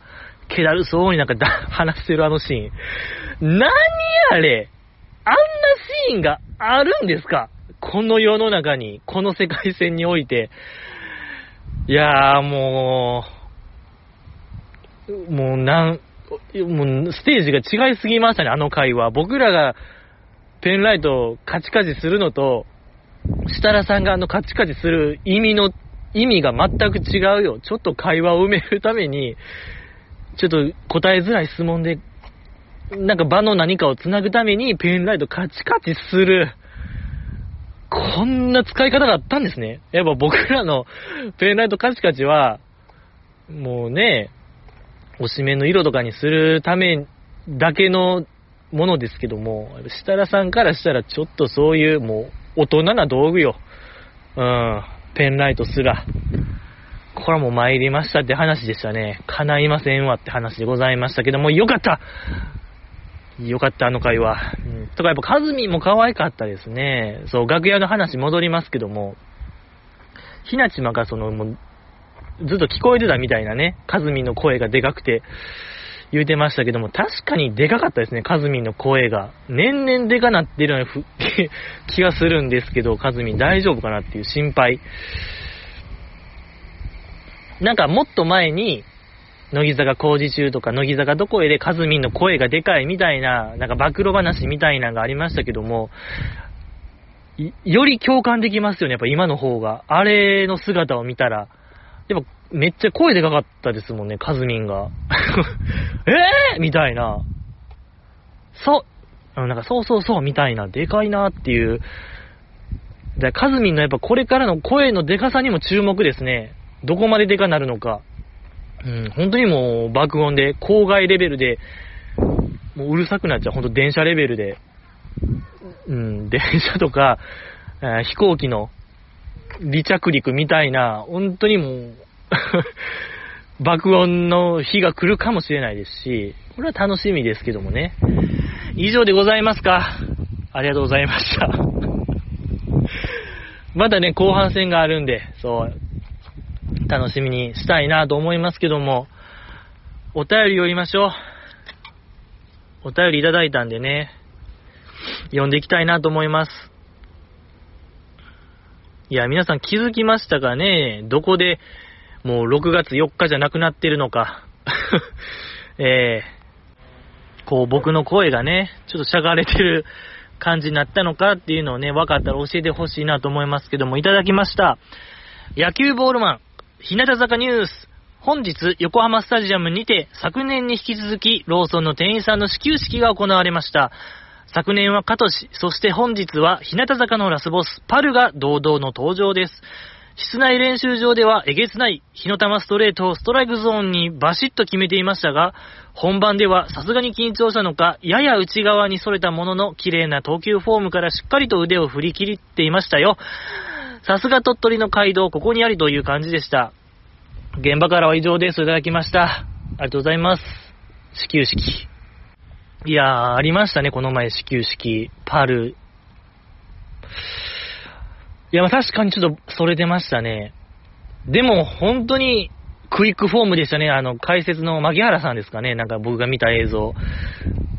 気だるそうになんか [LAUGHS] 話してるあのシーン。何あれ？あんなシーンがあるんですか？この世の中に、この世界線において。いやーもう、もうなん、もうステージが違いすぎましたね、あの回は。僕らがペンライトをカチカチするのと、設楽さんがあのカチカチする意味の、意味が全く違うよ。ちょっと会話を埋めるために、ちょっと答えづらい質問で、なんか場の何かを繋ぐためにペンライトカチカチする。こんな使い方があったんですね。やっぱ僕らのペンライトカチカチは、もうね、おしめの色とかにするためだけのものですけども、設楽さんからしたらちょっとそういうもう大人な道具よ。うん、ペンライトすら。これはもう参りましたって話でしたね。叶いませんわって話でございましたけども、よかったよかった、あの会話。うん、とかやっぱカズミも可愛かったですね。そう、楽屋の話戻りますけども、ひなちまがその、もう、ずっと聞こえてたみたいなね、カズミの声がでかくて、言うてましたけども、確かにでかかったですね、カズミンの声が。年々でかなってるような [LAUGHS] 気がするんですけど、カズミン大丈夫かなっていう心配。なんかもっと前に、乃木坂工事中とか、乃木坂どこへでカズミンの声がでかいみたいな、なんか暴露話みたいなのがありましたけども、より共感できますよね、やっぱ今の方が。あれの姿を見たら。やっぱめっちゃ声でかかったですもんね、カズミンが。[LAUGHS] えーみたいな。そう、なんかそうそうそうみたいな、でかいなっていう。で、カズミンのやっぱこれからの声のでかさにも注目ですね。どこまででかなるのか。うん、本当にもう爆音で、郊外レベルで、もううるさくなっちゃう、本当電車レベルで。うん、電車とか、え、飛行機の離着陸みたいな、本当にもう [LAUGHS] 爆音の日が来るかもしれないですし、これは楽しみですけどもね。以上でございますか。ありがとうございました。[LAUGHS] まだね、後半戦があるんで、そう、楽しみにしたいなと思いますけども、お便り読みましょう。お便りいただいたんでね、読んでいきたいなと思います。いや、皆さん気づきましたかねどこでもう6月4日じゃなくなってるのか。[LAUGHS] えー、こう僕の声がね、ちょっとしゃがれてる感じになったのかっていうのをね、分かったら教えてほしいなと思いますけども、いただきました。野球ボールマン、日向坂ニュース。本日、横浜スタジアムにて、昨年に引き続き、ローソンの店員さんの始球式が行われました。昨年はカトシ、そして本日は日向坂のラスボス、パルが堂々の登場です。室内練習場ではえげつない火の玉ストレートをストライクゾーンにバシッと決めていましたが、本番ではさすがに緊張したのか、やや内側に逸れたものの綺麗な投球フォームからしっかりと腕を振り切っていましたよ。さすが鳥取の街道、ここにありという感じでした。現場からは以上です。いただきました。ありがとうございます。始球式。いやー、ありましたね、この前始球式。パル。いや、ま確かにちょっとそれ出ましたね。でも、本当に、クイックフォームでしたね。あの、解説の牧原さんですかね。なんか僕が見た映像。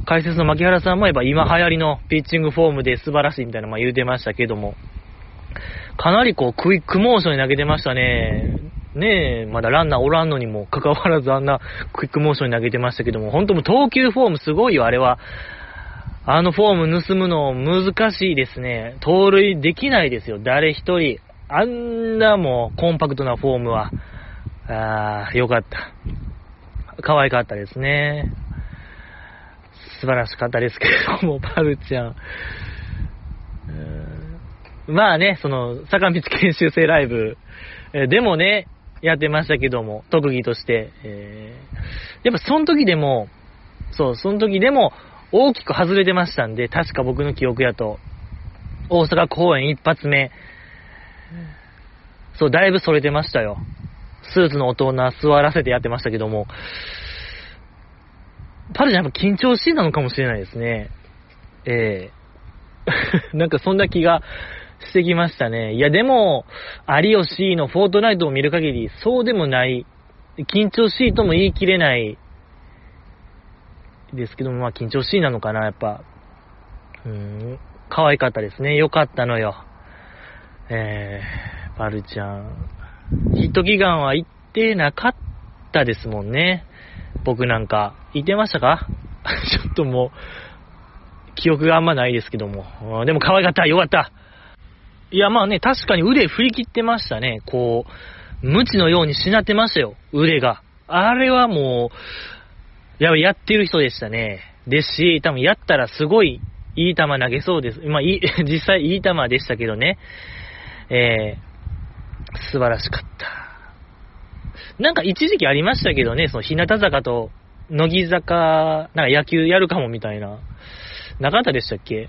解説の牧原さんもやっぱ今流行りのピッチングフォームで素晴らしいみたいなの言うてましたけども。かなりこう、クイックモーションに投げてましたね。ねえ、まだランナーおらんのにもかかわらずあんなクイックモーションに投げてましたけども、本当も投球フォームすごいよ、あれは。あのフォーム盗むの難しいですね。盗塁できないですよ、誰一人。あんなもうコンパクトなフォームは。あー、よかった。可愛かったですね。素晴らしかったですけども、[LAUGHS] パルちゃん。まあね、その、坂道研修生ライブ、えでもね、やってましたけども、特技として、えー、やっぱその時でも、そう、その時でも大きく外れてましたんで、確か僕の記憶やと、大阪公演一発目、そう、だいぶそれてましたよ。スーツの大人座らせてやってましたけども、パルちゃんやっぱ緊張しいなのかもしれないですね。ええ [LAUGHS] なんかそんな気がしてきましたね。いやでも、有吉のフォートナイトを見る限り、そうでもない、緊張しいとも言い切れないですけども、まあ緊張しいなのかな、やっぱ。うーん、可愛かったですね。よかったのよ。えー、パルちゃん。ヒット祈願は行ってなかったですもんね。僕なんか。行ってましたか？[LAUGHS] ちょっともう、記憶があんまないですけども。でも可愛かった。よかった。いや、まあね、確かに腕振り切ってましたね。こう、無知のようにしなってましたよ。腕が。あれはもう、ややってる人でしたね。ですし、多分やったらすごいいい球投げそうです。まあ、い、[LAUGHS] 実際いい球でしたけどね。えー、素晴らしかった。なんか一時期ありましたけどね、その日向坂と乃木坂、なんか野球やるかもみたいな。なかったでしたっけ？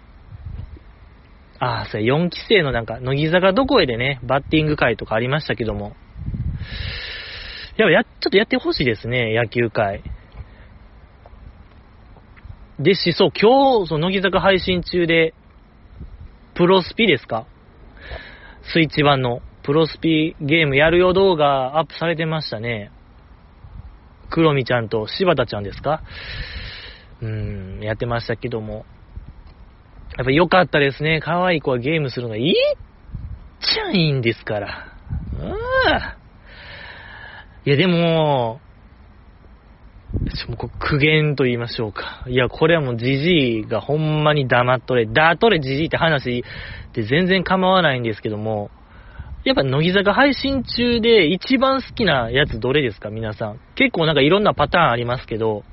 ああ、それ4期生のなんか、乃木坂どこへでね、バッティング会とかありましたけども。やっぱや、ちょっとやってほしいですね、野球会。でし、そう、今日、その乃木坂配信中で、プロスピですか？スイッチ版のプロスピゲームやるよ動画アップされてましたね。クロミちゃんと柴田ちゃんですか？うーん、やってましたけども。やっぱ良かったですね。可愛い子はゲームするのがいいっちゃいいんですから。うーん。いや、でも、もう苦言と言いましょうか。いや、これはもうジジイがほんまに黙っとれ、だとれジジイって話で全然構わないんですけども、やっぱ乃木坂配信中で一番好きなやつどれですか？皆さん。結構なんかいろんなパターンありますけど、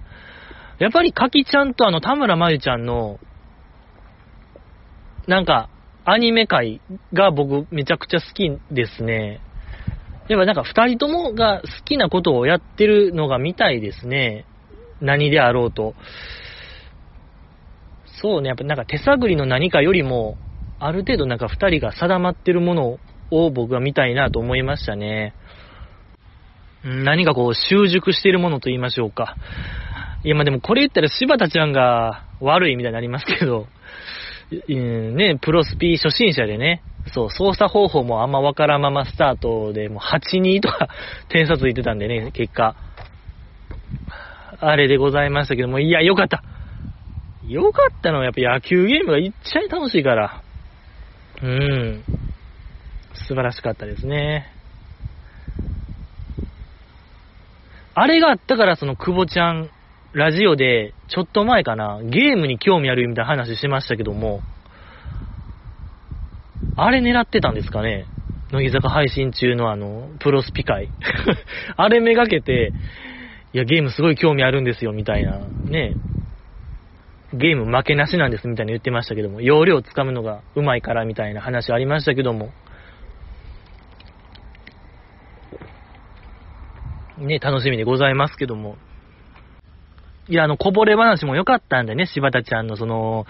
やっぱりかきちゃんとあの田村まゆちゃんの、なんか、アニメ界が僕めちゃくちゃ好きですね。やっぱなんか二人ともが好きなことをやってるのが見たいですね。何であろうと。そうね、やっぱなんか手探りの何かよりも、ある程度なんか二人が定まってるものを僕は見たいなと思いましたね。何かこう習熟しているものと言いましょうか。いや、まあでもこれ言ったら柴田ちゃんが悪いみたいになりますけど、ね、プロスピー初心者でね、そう、操作方法もあんまわからままスタートで、もう8-2とか点差ついてたんでね、結果。あれでございましたけども、いや、よかった。よかったのはやっぱ野球ゲームがいっちゃい楽しいから。うん。素晴らしかったですね。あれがあったから、その久保ちゃん、ラジオで、ちょっと前かな、ゲームに興味あるみたいな話しましたけども、あれ狙ってたんですかね乃木坂配信中のあの、プロスピ会。[LAUGHS] あれめがけて、いや、ゲームすごい興味あるんですよ、みたいな、ね。ゲーム負けなしなんです、みたいに言ってましたけども、容量つかむのがうまいから、みたいな話ありましたけども。ね、楽しみでございますけども。いや、あの、こぼれ話も良かったんでね、柴田ちゃんのその、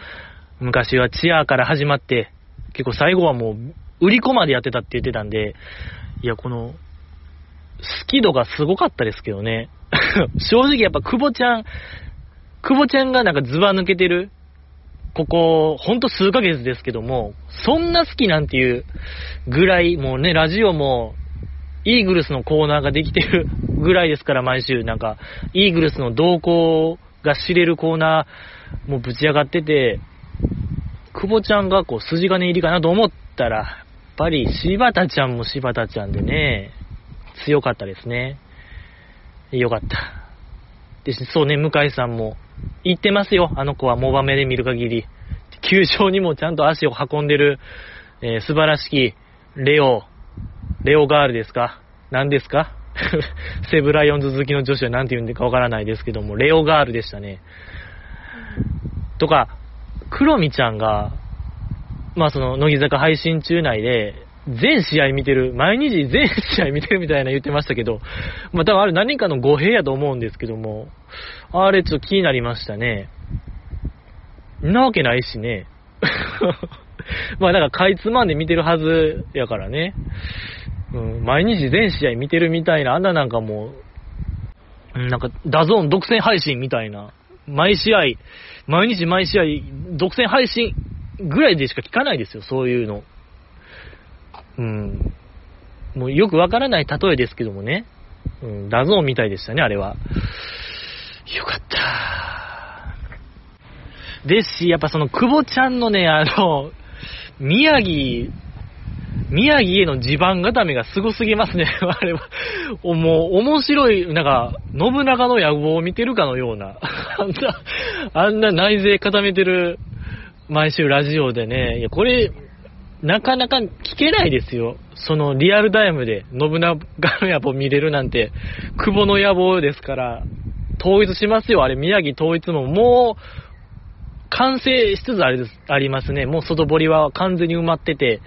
昔はチアから始まって、結構最後はもう、売り子までやってたって言ってたんで、いや、この、好き度がすごかったですけどね。[LAUGHS] 正直やっぱ久保ちゃん、久保ちゃんがなんかズバ抜けてる、ここ、ほんと数ヶ月ですけども、そんな好きなんていうぐらい、もうね、ラジオも、イーグルスのコーナーができてるぐらいですから、毎週、なんか、イーグルスの動向が知れるコーナー、もうぶち上がってて、久保ちゃんがこう筋金入りかなと思ったら、やっぱり柴田ちゃんも柴田ちゃんでね、強かったですね。よかった。で、そうね、向井さんも、言ってますよ、あの子はモバメで見る限り。球場にもちゃんと足を運んでる、えー、素晴らしき、レオ、レオガールですか？何ですか？[LAUGHS] セブライオンズ好きの女子は何て言うんでかわからないですけども、レオガールでしたね。とか、クロミちゃんが、まあその、乃木坂配信中内で、全試合見てる、毎日全試合見てるみたいな言ってましたけど、まあ多分あれ何かの語弊やと思うんですけども、あれちょっと気になりましたね。なわけないしね。[LAUGHS] まあだかかいつまんで見てるはずやからね。毎日全試合見てるみたいな、あんななんかもう、なんか、 DAZN 独占配信みたいな、毎試合、毎日毎試合、独占配信ぐらいでしか聞かないですよ、そういうの。うん。もうよくわからない例えですけどもね。うん、 DAZN みたいでしたね、あれは。よかった。ですし、やっぱその、久保ちゃんのね、あの、宮城、宮城への地盤固めがすごすぎますね、[LAUGHS] あれは。もう、面白い、なんか、信長の野望を見てるかのような、[LAUGHS] あんな、あんな内政固めてる、毎週ラジオでね、いや、これ、なかなか聞けないですよ。そのリアルタイムで信長の野望見れるなんて、久保の野望ですから、統一しますよ。あれ、宮城統一ももう、完成しつつあれです、ありますね。もう外堀は完全に埋まってて、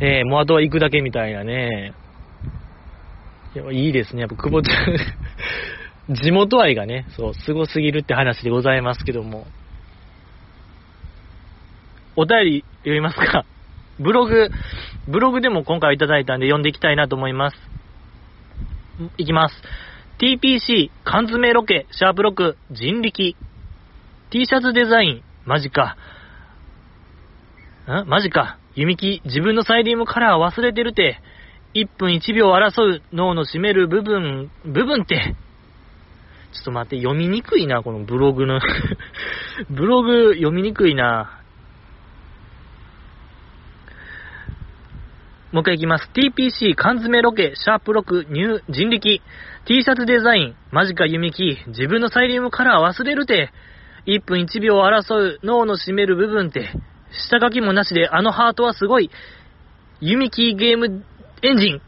えー、もうあとは行くだけみたいなね。いや、いいですね。やっぱ久保ちゃん、[LAUGHS] 地元愛がね、そう、すごすぎるって話でございますけども。お便り読みますか？ブログ、ブログでも今回いただいたんで読んでいきたいなと思います。いきます。TPC 缶詰ロケシャープ6人力 T シャツデザインマジか。ん？マジか。弓木自分のサイリウムカラー忘れてるて。1分1秒争う脳の占める部分、部分って。ちょっと待って、読みにくいな、このブログの。[LAUGHS] ブログ読みにくいな。もう一回いきます。TPC 缶詰ロケ、シャープ6、ニュー、人力。T シャツデザイン、マジか弓木。自分のサイリウムカラー忘れるて。1分1秒争う脳の占める部分って。下書きもなしで、あのハートはすごい。弓木ゲームエンジン。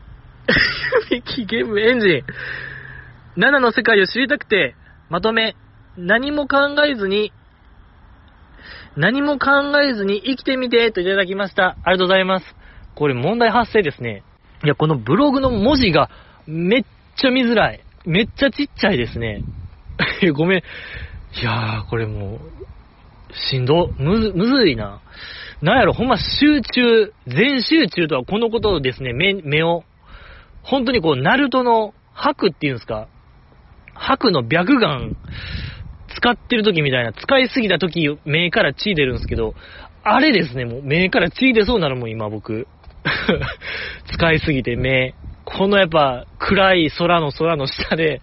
[LAUGHS] 弓木ゲームエンジン。7の世界を知りたくて、まとめ、何も考えずに、何も考えずに生きてみてといただきました。ありがとうございます。これ問題発生ですね。いや、このブログの文字がめっちゃ見づらい。めっちゃちっちゃいですね。[LAUGHS] ごめん。いやー、これもう、しんど、むず、むずいな。なんやろ、ほんま集中、全集中とはこのことですね、目、目を。本当にこう、ナルトの白っていうんですか。白の白眼、使ってる時みたいな、使いすぎた時、目から血出るんですけど、あれですね、もう目から血出そうなのもん今僕。[LAUGHS] 使いすぎて目。このやっぱ暗い空の空の下で、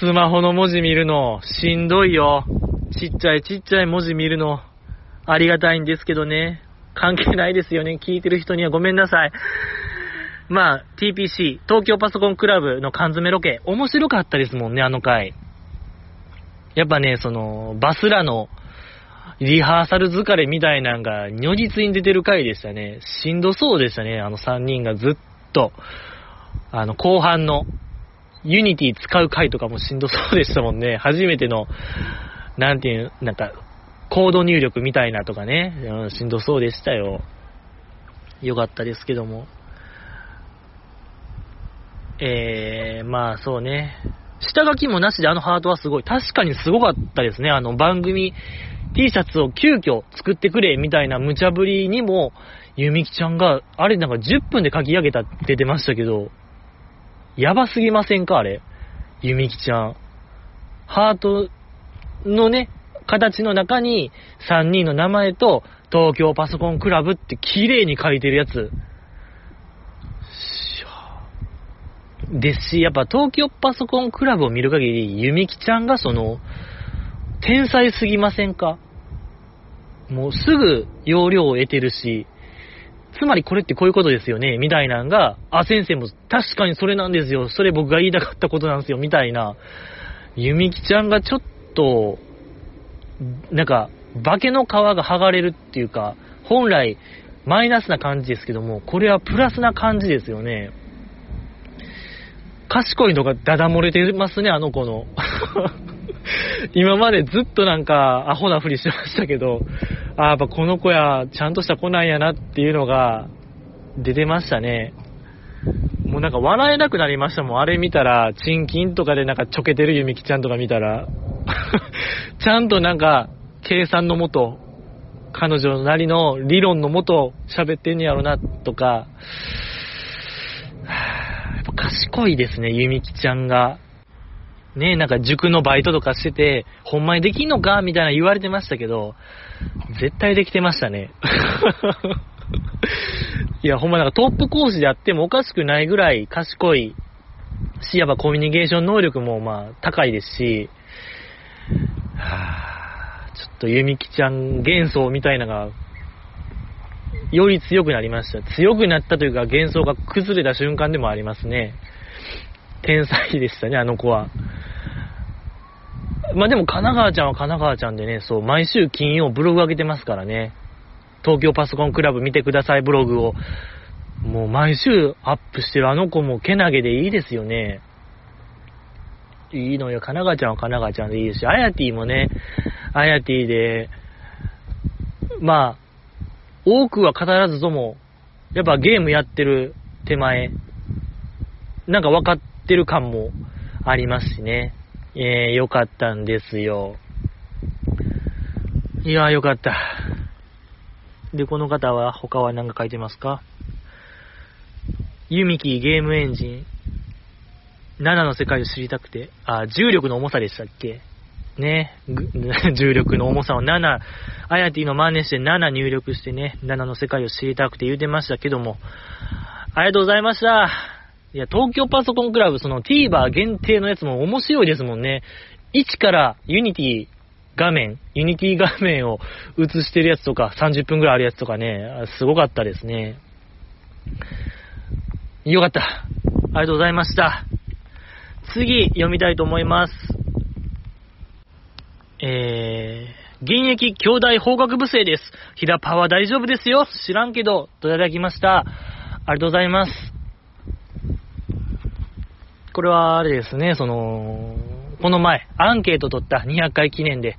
スマホの文字見るの、しんどいよ。ちっちゃいちっちゃい文字見るの、ありがたいんですけどね。関係ないですよね。聞いてる人にはごめんなさい。まあ、TPC、東京パソコンクラブの缶詰ロケ、面白かったですもんね、あの回。やっぱね、その、バスらの、リハーサル疲れみたいなんが如実に出てる回でしたね。しんどそうでしたね、あの3人がずっと。あの、後半の、 Unity 使う回とかもしんどそうでしたもんね。初めての、なんていう、なんか、コード入力みたいなとかね、しんどそうでしたよ。よかったですけども。えー、まあそうね。下書きもなしであのハートはすごい。確かにすごかったですね。あの番組 T シャツを急遽作ってくれみたいな無茶ぶりにも、ゆみきちゃんが、あれなんか10分で書き上げたって出ましたけど、やばすぎませんか？あれ。ゆみきちゃん。ハートのね、形の中に3人の名前と東京パソコンクラブって綺麗に書いてるやつ。ですし、やっぱ東京パソコンクラブを見る限り、ゆみきちゃんがその、天才すぎませんか？もうすぐ容量を得てるし、つまりこれってこういうことですよね、みたいなんが、あ、先生も確かにそれなんですよ、それ僕が言いたかったことなんですよ、みたいな、ゆみきちゃんがちょっと、なんか、化けの皮が剥がれるっていうか、本来、マイナスな感じですけども、これはプラスな感じですよね。賢いのがダダ漏れてますね、あの子の。[LAUGHS] 今までずっとなんか、アホなふりしてましたけど、あやっぱこの子や、ちゃんとした子なんやなっていうのが、出てましたね。もうなんか笑えなくなりましたもん。あれ見たら、チンキンとかでなんかちょけてるゆみきちゃんとか見たら、ちゃんとなんか、計算のもと、彼女なりの理論のもと喋ってんねやろな、とか、賢いですね、ゆみきちゃんが。ねなんか塾のバイトとかしてて、ほんまにできんのかみたいな言われてましたけど、絶対できてましたね。[LAUGHS] いや、ほんまなんかトップ講師であってもおかしくないぐらい賢いし、やっぱコミュニケーション能力もまあ高いですし、はぁ、ちょっとゆみきちゃん幻想みたいなのが、より強くなりました。強くなったというか幻想が崩れた瞬間でもありますね。天才でしたね、あの子は。まあでも神奈川ちゃんは神奈川ちゃんでね、そう、毎週金曜ブログ上げてますからね。東京パソコンクラブ見てくださいブログを。もう毎週アップしてるあの子もけなげでいいですよね。いいのよ。神奈川ちゃんは神奈川ちゃんでいいですし、あやてぃもね、あやてぃで、まあ、多くは語らずとも、やっぱゲームやってる手前、なんか分かってる感もありますしね。えー、よかったんですよ。いやーよかった。で、この方は他は何か書いてますか？ユミキゲームエンジン。7の世界を知りたくて、あ、重力の重さでしたっけ？ね、[LAUGHS] 重力の重さを7、アヤティの真似して7入力してね、7の世界を知りたくて言うてましたけども、ありがとうございました。いや、東京パソコンクラブ、その TVer 限定のやつも面白いですもんね。1から Unity画面、 Unity 画面を映してるやつとか、30分くらいあるやつとかね、すごかったですね。よかった。ありがとうございました。次、読みたいと思います。えー、現役京大法学部生です。ヒラパは大丈夫ですよ。知らんけど、といただきました。ありがとうございます。これは、あれですね、その、この前、アンケート取った200回記念で、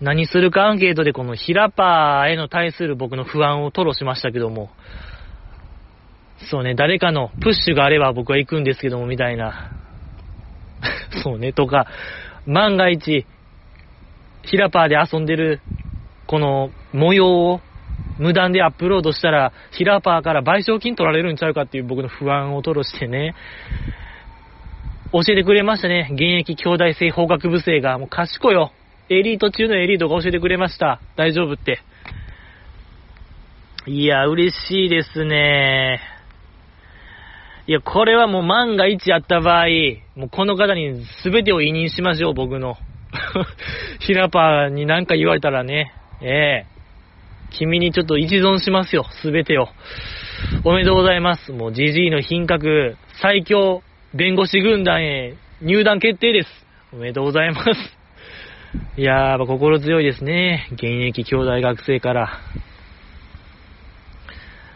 何するかアンケートでこのヒラパーへの対する僕の不安を吐露しましたけども、そうね、誰かのプッシュがあれば僕は行くんですけども、みたいな。[LAUGHS] そうね、とか、万が一、ヒラパーで遊んでる、この模様を無断でアップロードしたら、ヒラパーから賠償金取られるんちゃうかっていう僕の不安を吐露してね、教えてくれましたね。現役兄弟生法学部生が、もう賢いよ。エリート中のエリートが教えてくれました。大丈夫って。いや、嬉しいですね。いや、これはもう万が一やった場合、もうこの方に全てを委任しましょう、僕の。[LAUGHS] ヒラパーに何か言われたらね、ええ君にちょっと一存しますよ、全てを。おめでとうございます。もう GG の品格、最強弁護士軍団へ入団決定です。おめでとうございます。[LAUGHS] いやー、心強いですね。現役兄弟学生から。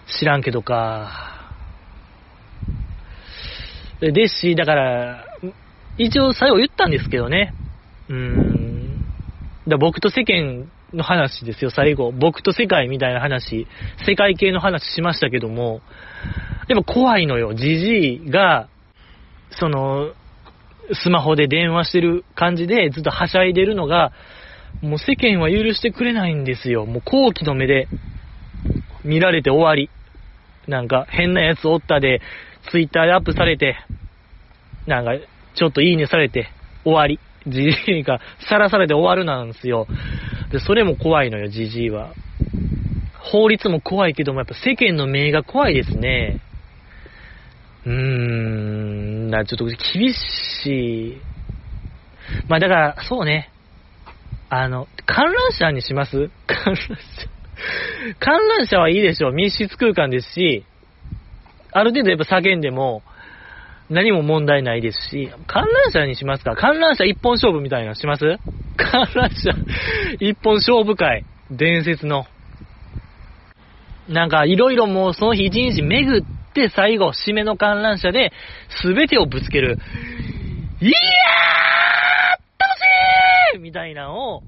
知らんけどか。ですし、だから、一応最後言ったんですけどね。うん。だ僕と世間の話ですよ、最後。僕と世界みたいな話、世界系の話しましたけども、やっぱ怖いのよ。じじいが、その、スマホで電話してる感じでずっとはしゃいでるのが、もう世間は許してくれないんですよ。もう後期の目で見られて終わり。なんか変なやつおったで、ツイッターでアップされて、なんかちょっといいねされて終わり。じじいがさらされて終わるなんですよ。で、それも怖いのよ、じじいは。法律も怖いけども、やっぱ世間の目が怖いですね。うーん、な、ちょっと厳しい。まあだから、そうね。あの、観覧車にします？観覧車。観覧車はいいでしょう。密室空間ですし、ある程度やっぱ叫んでも、何も問題ないですし、観覧車にしますか？観覧車一本勝負みたいなのします？観覧車一本勝負会。伝説の。なんか、いろいろもうその日一日巡って最後、締めの観覧車で、すべてをぶつける。いやー楽しいみたいなのを、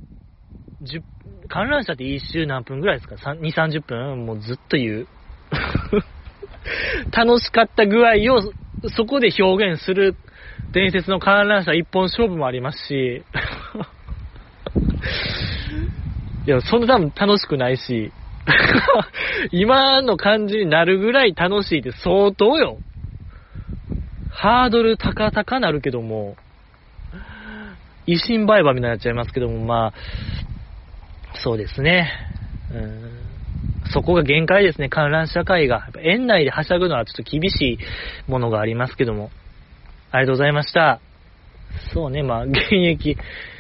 観覧車って一周何分ぐらいですか ?2、30分？もうずっと言う。楽しかった具合をそこで表現する伝説の観覧車一本勝負もありますし、[LAUGHS] いや、そんな多分楽しくないし、[LAUGHS] 今の感じになるぐらい楽しいって相当よ。ハードル高々なるけども、維新売買みたいになっちゃいますけども、まあ、そうですね。うんそこが限界ですね、観覧社会が。園内ではしゃぐのはちょっと厳しいものがありますけども。ありがとうございました。そうね、まあ、現役、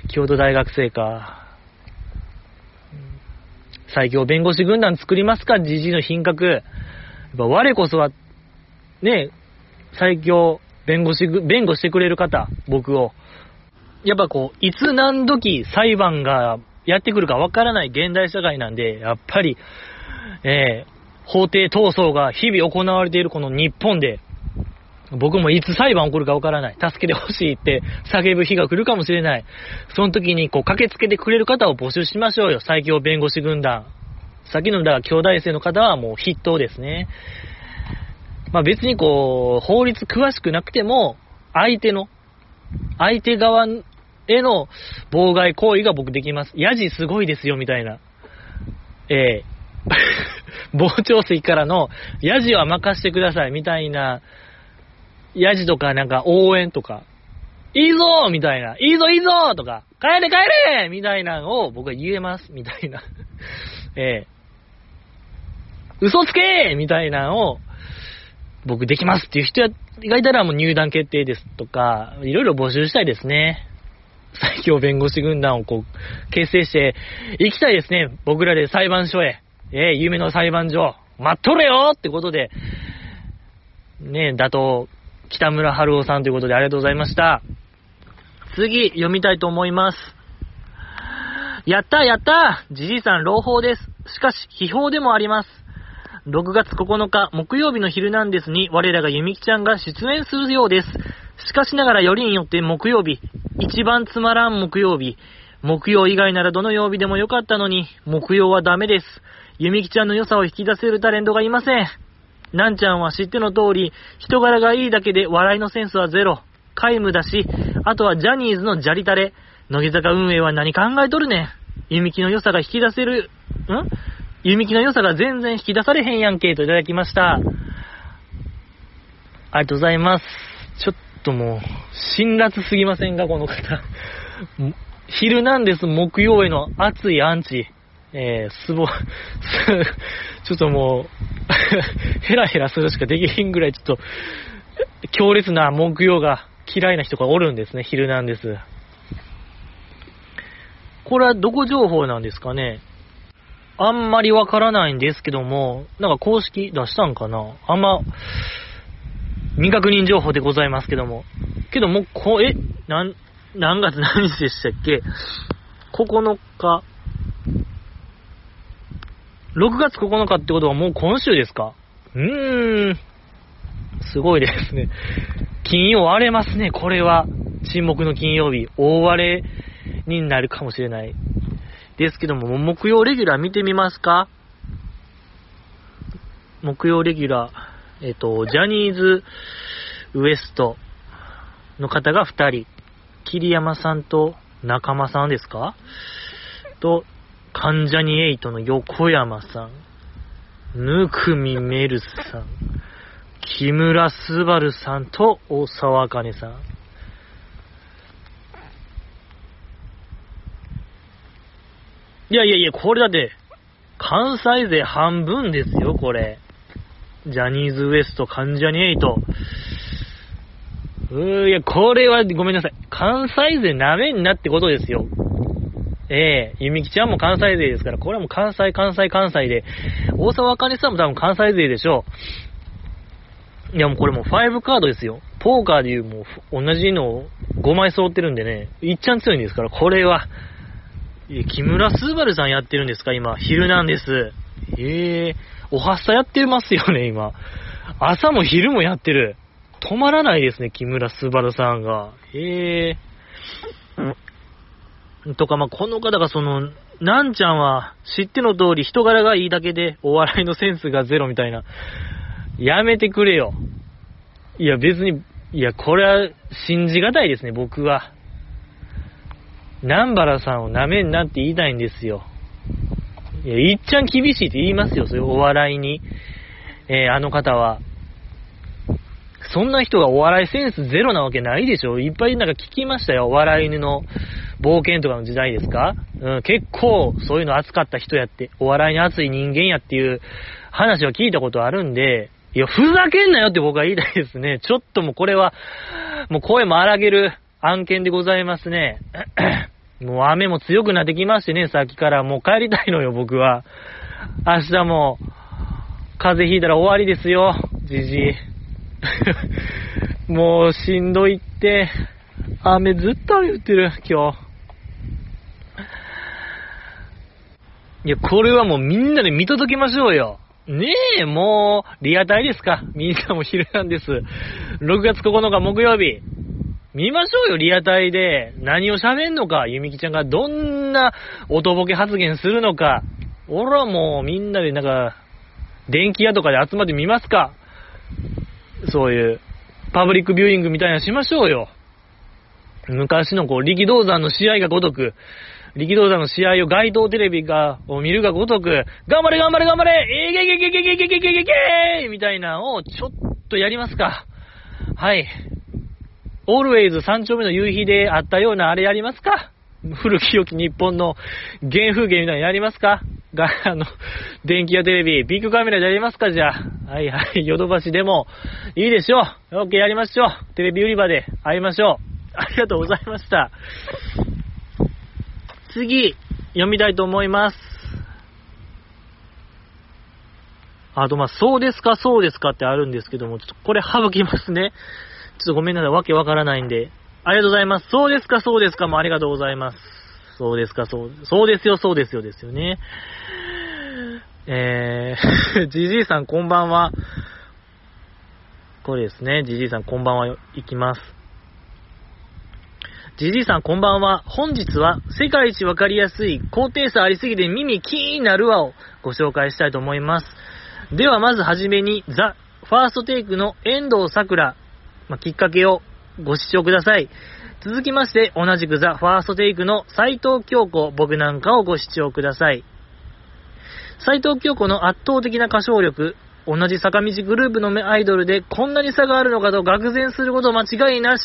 京都大学生か。最強弁護士軍団作りますか、じじいの品格。やっぱ我こそは、ね、最強弁護士、弁護してくれる方、僕を。やっぱこう、いつ何時裁判がやってくるかわからない現代社会なんで、やっぱり、えー、法廷闘争が日々行われているこの日本で、僕もいつ裁判起こるかわからない。助けてほしいって叫ぶ日が来るかもしれない。その時にこう駆けつけてくれる方を募集しましょうよ。最強弁護士軍団。さっきのだから兄弟生の方はもう筆頭ですね。まあ別にこう、法律詳しくなくても、相手の、相手側への妨害行為が僕できます。ヤジすごいですよ、みたいな。えー、傍聴席からのヤジは任せてください、みたいな、ヤジとかなんか応援とか、いいぞみたいな、いいぞいいぞとか、帰れ帰れみたいなのを僕は言えます、みたいな。[LAUGHS] えー、嘘つけみたいなのを、僕できますっていう人がいたらもう入団決定ですとか、いろいろ募集したいですね。最強弁護士軍団をこう、結成して行きたいですね。僕らで裁判所へ。えー、夢の裁判所、待っとれよってことで、ね、打倒、北村春夫さんということでありがとうございました。次、読みたいと思います。やったやったじじいさん朗報です。しかし、秘宝でもあります。6月9日、木曜日の昼なんですに、我らがゆみきちゃんが出演するようです。しかしながらよりによって木曜日、一番つまらん木曜日、木曜以外ならどの曜日でもよかったのに、木曜はダメです。ゆみきちゃんの良さを引き出せるタレントがいません。なんちゃんは知っての通り、人柄がいいだけで笑いのセンスはゼロ。皆無だし、あとはジャニーズのジャリタレ。乃木坂運営は何考えとるねん。ゆみきの良さが引き出せる、ん？ゆみきの良さが全然引き出されへんやんけ、といただきました。ありがとうございます。ちょっともう、辛辣すぎませんか、この方。[LAUGHS] 昼なんです、木曜への熱いアンチ。えー、すぼ、[LAUGHS] ちょっともう [LAUGHS] ヘラヘラするしかできひんぐらい、ちょっと、強烈な木曜が嫌いな人がおるんですね、昼なんです。これはどこ情報なんですかね？あんまりわからないんですけども、なんか公式出したんかな？あんま、未確認情報でございますけども。けどもう、こ、え、なん、何月何日でしたっけ ?9 日。6月9日ってことはもう今週ですか？うーん。すごいですね。金曜荒れますね、これは。沈黙の金曜日。大荒れになるかもしれない。ですけども、木曜レギュラー見てみますか？木曜レギュラー。えっ、と、ジャニーズ WEST の方が2人。桐山さんと仲間さんですか？と、関ジャニエイトの横山さん。ぬくみめるさん。木村昴さんと大沢あかねさん。いやいやいや、これだって、関西勢半分ですよ、これ。ジャニーズ WEST、関ジャニエイト。うー、いや、これはごめんなさい。関西勢なめんなってことですよ。ええー、ゆみきちゃんも関西勢ですから、これはもう関西、関西、関西で、大沢あかねさんも多分関西勢でしょう。いやもうこれもう5カードですよ。ポーカーでいうもう同じのを5枚揃ってるんでね、いっちゃん強いんですから、これは。え、木村すばるさんやってるんですか今、昼なんです。ええーおはっさやってますよね、今。朝も昼もやってる。止まらないですね、木村昴さんが。へえー。とか、まあ、この方がその、なんちゃんは知っての通り人柄がいいだけでお笑いのセンスがゼロみたいな。やめてくれよ。いや、別に、いや、これは信じがたいですね、僕は。南原さんを舐めんなって言いたいんですよ。いや、いっちゃん厳しいって言いますよ、そういうお笑いに。えー、あの方は。そんな人がお笑いセンスゼロなわけないでしょいっぱいなんか聞きましたよ。お笑い犬の冒険とかの時代ですか？うん、結構そういうの熱かった人やって、お笑いに熱い人間やっていう話は聞いたことあるんで、いや、ふざけんなよって僕は言いたいですね。[LAUGHS] ちょっともうこれは、もう声も荒げる案件でございますね。[COUGHS] もう雨も強くなってきましてね、さっきからもう帰りたいのよ、僕は。明日も、風邪ひいたら終わりですよ、じじい。[LAUGHS] もうしんどいって、雨ずっと雨降ってる、今日。いや、これはもうみんなで見届けましょうよ。ねえ、もう、リアタイですかみんなも昼なんです。6月9日木曜日。見ましょうよ、リアタイで。何を喋んのか、ゆみきちゃんがどんな音ボケ発言するのか。俺はもうみんなでなんか、電気屋とかで集まってみますか。そういう、パブリックビューイングみたいなのしましょうよ。昔のこう、力道山の試合がごとく、力道山の試合を街頭テレビが、を見るがごとく、頑張れ頑張れ頑張れえげげげげげげげげげげみたいなのをちょっとやりますか。はい。オールウェイズ三丁目の夕日であったようなあれやりますか古き良き日本の原風景みたいなのやりますかが、あの、電気やテレビ、ビッグカメラでやりますかじゃあ。はいはい、ヨドバシでもいいでしょう。オッケーやりましょう。テレビ売り場で会いましょう。ありがとうございました。次、読みたいと思います。あと、まあ、そうですか、そうですかってあるんですけども、ちょっとこれ省きますね。ちょっとごめんなさい、わけわからないんで。ありがとうございます。そうですか、そうですかもありがとうございます。そうですか、そう、そうですよ、そうですよですよね。えー、じじいさんこんばんは。これですね、じじいさんこんばんは、いきます。じじいさんこんばんは。本日は世界一わかりやすい高低差ありすぎて耳キーになるわをご紹介したいと思います。ではまずはじめにザ・ファーストテイクの遠藤桜まあ、きっかけをご視聴ください。続きまして、同じくザ・ファーストテイクの斎藤京子、僕なんかをご視聴ください。斎藤京子の圧倒的な歌唱力、同じ坂道グループのアイドルでこんなに差があるのかと愕然すること間違いなし。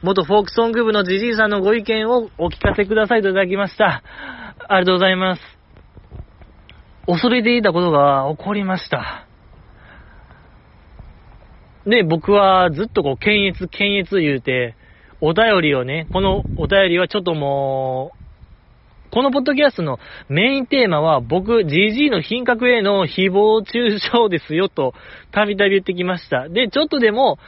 元フォークソング部のジジイさんのご意見をお聞かせくださいといただきました。ありがとうございます。恐れていたことが起こりました。ね、僕はずっとこう、検閲、検閲言うて、お便りをね、このお便りはちょっともう、このポッドキャストのメインテーマは僕、GG の品格への誹謗中傷ですよと、たびたび言ってきました。で、ちょっとでも、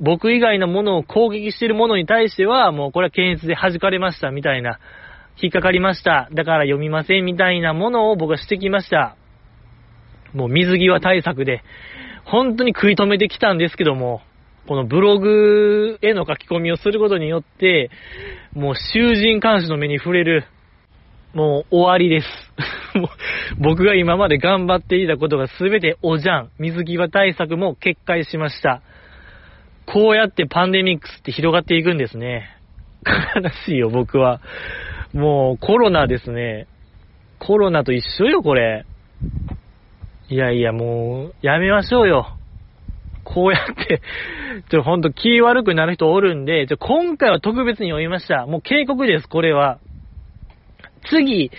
僕以外のものを攻撃してるものに対しては、もうこれは検閲で弾かれましたみたいな、引っかかりました。だから読みませんみたいなものを僕はしてきました。もう水際対策で、本当に食い止めてきたんですけども、このブログへの書き込みをすることによって、もう囚人監視の目に触れる、もう終わりです。[LAUGHS] 僕が今まで頑張っていたことが全ておじゃん。水際対策も決壊しました。こうやってパンデミックスって広がっていくんですね。悲しいよ、僕は。もうコロナですね。コロナと一緒よ、これ。いやいや、もう、やめましょうよ。こうやって [LAUGHS] ちょ、ほんと気悪くなる人おるんで、ちょ、今回は特別に読みました。もう警告です、これは。次、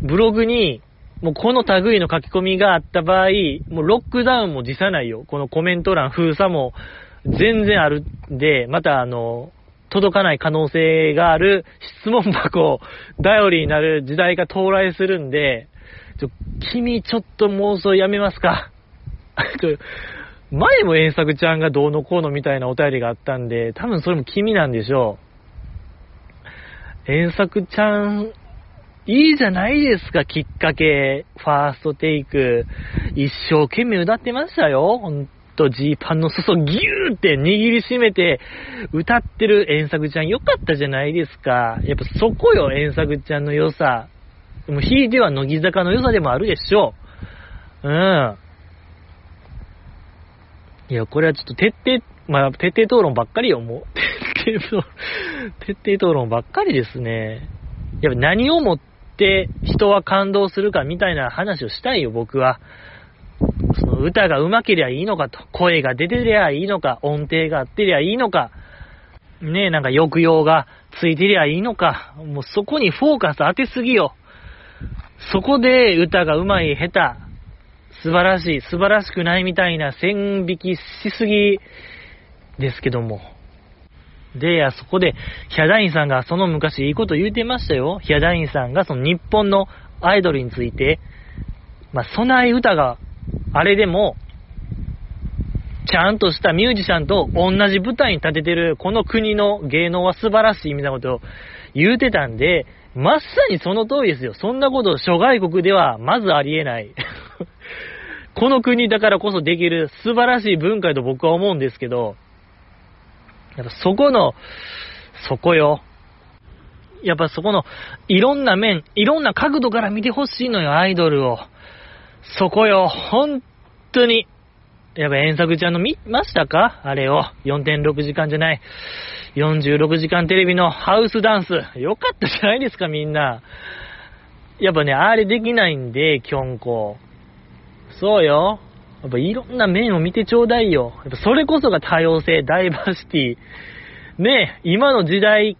ブログに、もうこの類の書き込みがあった場合、もうロックダウンも辞さないよ。このコメント欄封鎖も全然あるんで、またあの、届かない可能性がある質問箱、頼りになる時代が到来するんで、ちょ、君ちょっと妄想やめますか？[LAUGHS] 前も遠作ちゃんがどうのこうのみたいなお便りがあったんで、多分それも君なんでしょう。遠作ちゃん、いいじゃないですか、きっかけ。ファーストテイク。一生懸命歌ってましたよ。ほんと、ジーパンの裾ギューって握りしめて歌ってる遠作ちゃんよかったじゃないですか。やっぱそこよ、遠作ちゃんの良さ。でも、ひいては乃木坂の良さでもあるでしょう。うん。いや、これはちょっと徹底、まあ、徹底討論ばっかりよ、もう。[LAUGHS] 徹底、徹底討論ばっかりですね。やっぱ何をもって人は感動するかみたいな話をしたいよ、僕は。その歌が上手けりゃいいのかと。声が出てりゃいいのか。音程があってりゃいいのか。ねえ、なんか抑揚がついてりゃいいのか。もうそこにフォーカス当てすぎよ。そこで歌が上手い、下手。素晴らしい、素晴らしくないみたいな線引きしすぎですけども。で、や、そこで、ヒャダインさんがその昔いいこと言うてましたよ。ヒャダインさんがその日本のアイドルについて、まあ、備え歌があれでも、ちゃんとしたミュージシャンと同じ舞台に立ててるこの国の芸能は素晴らしいみたいなことを言うてたんで、まさにその通りですよ。そんなこと諸外国ではまずありえない。[LAUGHS] この国だからこそできる素晴らしい文化と僕は思うんですけど、やっぱそこの、そこよ。やっぱそこの、いろんな面、いろんな角度から見てほしいのよ、アイドルを。そこよ、本当に。やっぱ遠作ちゃんの見ましたか？あれを。4.6時間じゃない。46時間テレビのハウスダンス。よかったじゃないですか、みんな。やっぱね、あれできないんで、キョンコ。そうよ。やっぱいろんな面を見てちょうだいよ。やっぱそれこそが多様性、ダイバーシティ。ねえ今の時代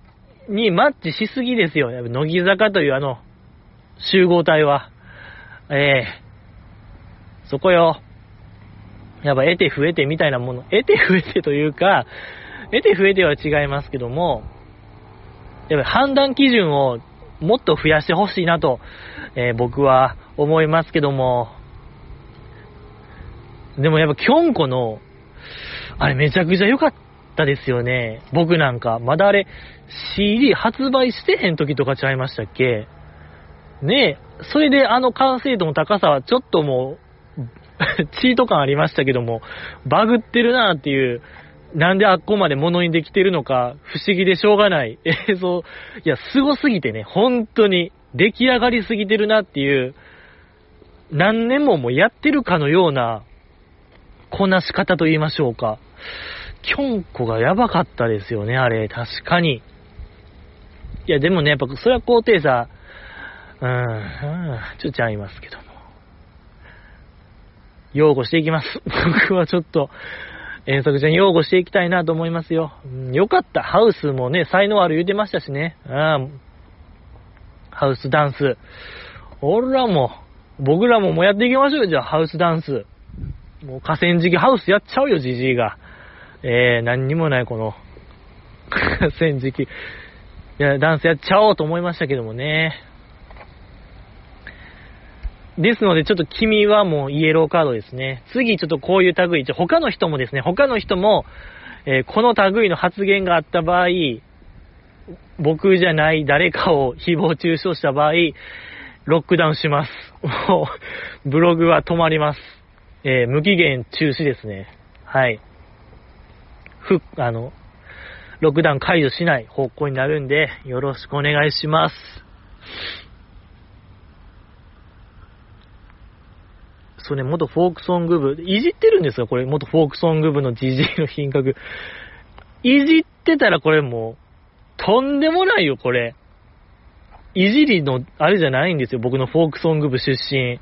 にマッチしすぎですよ。やっぱ乃木坂というあの、集合体は。ええ、そこよ。やっぱ得て増えてみたいなもの。得て増えてというか、得て増えては違いますけども、やっぱ判断基準をもっと増やしてほしいなと、えー、僕は思いますけども、でもやっぱキョンコの、あれめちゃくちゃ良かったですよね。僕なんか、まだあれ、CD 発売してへん時とかちゃいましたっけ？ねえ、それであの完成度の高さはちょっともう、[LAUGHS] チート感ありましたけども、バグってるなっていう、なんであっこまで物にできてるのか、不思議でしょうがない [LAUGHS] 映像。いや、凄すぎてね、本当に、出来上がりすぎてるなっていう、何年ももうやってるかのような、こなし方と言いましょうか。キョンコがやばかったですよね、あれ、確かに。いや、でもね、やっぱ、それは高低差、うん、うん、ちょっとちゃいますけども。擁護していきます。[LAUGHS] 僕はちょっと、遠足ちゃん擁護していきたいなと思いますよ。うん、よかった。ハウスもね、才能ある言うてましたしね。うん。ハウスダンス。俺らも、僕らももうやっていきましょうよ、じゃあ、ハウスダンス。もう河川敷ハウスやっちゃうよ、じじいが。えー、何にもないこの、[LAUGHS] 河川敷。いや、ダンスやっちゃおうと思いましたけどもね。ですので、ちょっと君はもうイエローカードですね。次、ちょっとこういう類、他の人もですね、他の人も、えー、この類の発言があった場合、僕じゃない誰かを誹謗中傷した場合、ロックダウンします。もう、ブログは止まります。えー、無期限中止ですね。はい。ふ、あの、ロックダウン解除しない方向になるんで、よろしくお願いします。それ、元フォークソング部、いじってるんですかこれ、元フォークソング部の GG の品格。いじってたらこれもう、とんでもないよ、これ。いじりの、あれじゃないんですよ、僕のフォークソング部出身。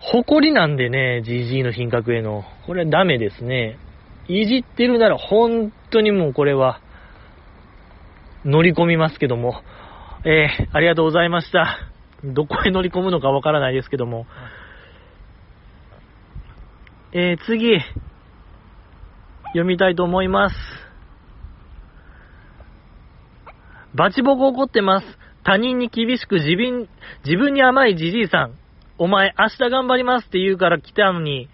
誇りなんでね、GG の品格への。これはダメですね。いじってるなら本当にもうこれは、乗り込みますけども。えー、ありがとうございました。どこへ乗り込むのかわからないですけども。えー、次、読みたいと思います。バチボコ怒ってます。他人に厳しく自分、自分に甘いじじいさん。お前明日頑張りますって言うから来たのに、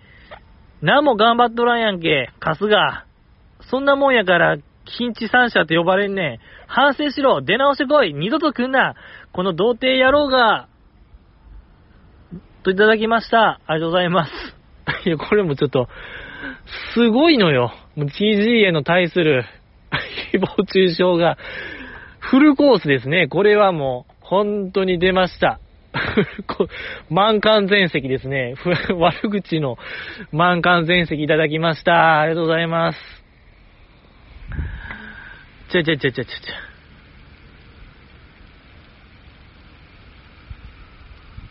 何も頑張っとらんやんけ、春日。そんなもんやから、近地三者って呼ばれんねん。反省しろ、出直してこい、二度と来んな。この童貞野郎が、といただきました。ありがとうございます。[LAUGHS] いや、これもちょっと、すごいのよ。TG への対する誹謗中傷が、フルコースですね。これはもう、本当に出ました。[LAUGHS] 満館全席ですね。[LAUGHS] 悪口の満館全席いただきました。ありがとうございます。ちゃちゃちゃちゃちゃちゃ。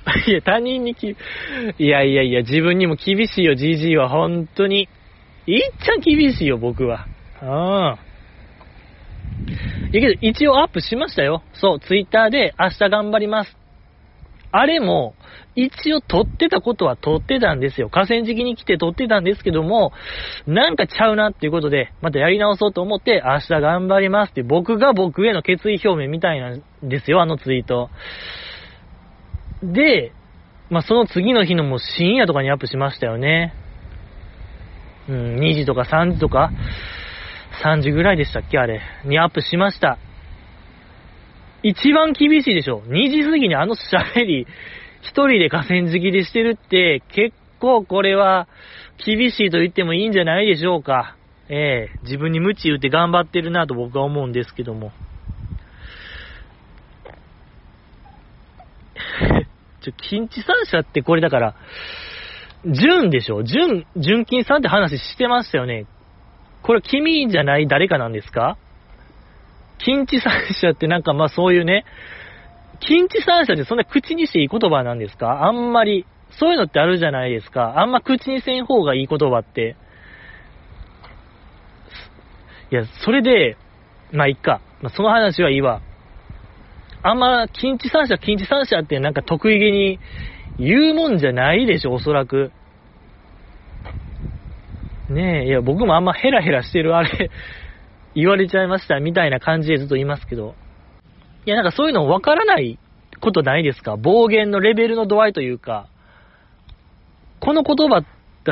[LAUGHS] いや、他人にき、いやいやいや、自分にも厳しいよ、じじいは、本当に。いっちゃ厳しいよ、僕は。ああ。いやけど、一応アップしましたよ。そう、ツイッターで明日頑張ります。あれも、一応撮ってたことは撮ってたんですよ。河川敷に来て撮ってたんですけども、なんかちゃうなっていうことで、またやり直そうと思って、明日頑張りますって、僕が僕への決意表明みたいなんですよ、あのツイート。で、まあ、その次の日のもう深夜とかにアップしましたよね。うん、2時とか3時とか、3時ぐらいでしたっけあれ。にアップしました。一番厳しいでしょ。2時過ぎにあの喋り、一人で河川敷でしてるって、結構これは厳しいと言ってもいいんじゃないでしょうか。ええー、自分に無知言って頑張ってるなと僕は思うんですけども。[LAUGHS] ちょ、近地三社ってこれだから、純でしょ純、純金さんって話してましたよね。これ君じゃない誰かなんですか？近地三社ってなんかまあそういうね、近地三者ってそんな口にしていい言葉なんですか？あんまり。そういうのってあるじゃないですか。あんま口にせん方がいい言葉って。いや、それで、まあ、いっか。まあ、その話はいいわ。あんま、近地三者、近地三者ってなんか得意げに言うもんじゃないでしょ、おそらく。ねえ、いや、僕もあんまヘラヘラしてるあれ言われちゃいましたみたいな感じでずっと言いますけど。いや、なんかそういうの分からないことないですか？暴言のレベルの度合いというか、この言葉って、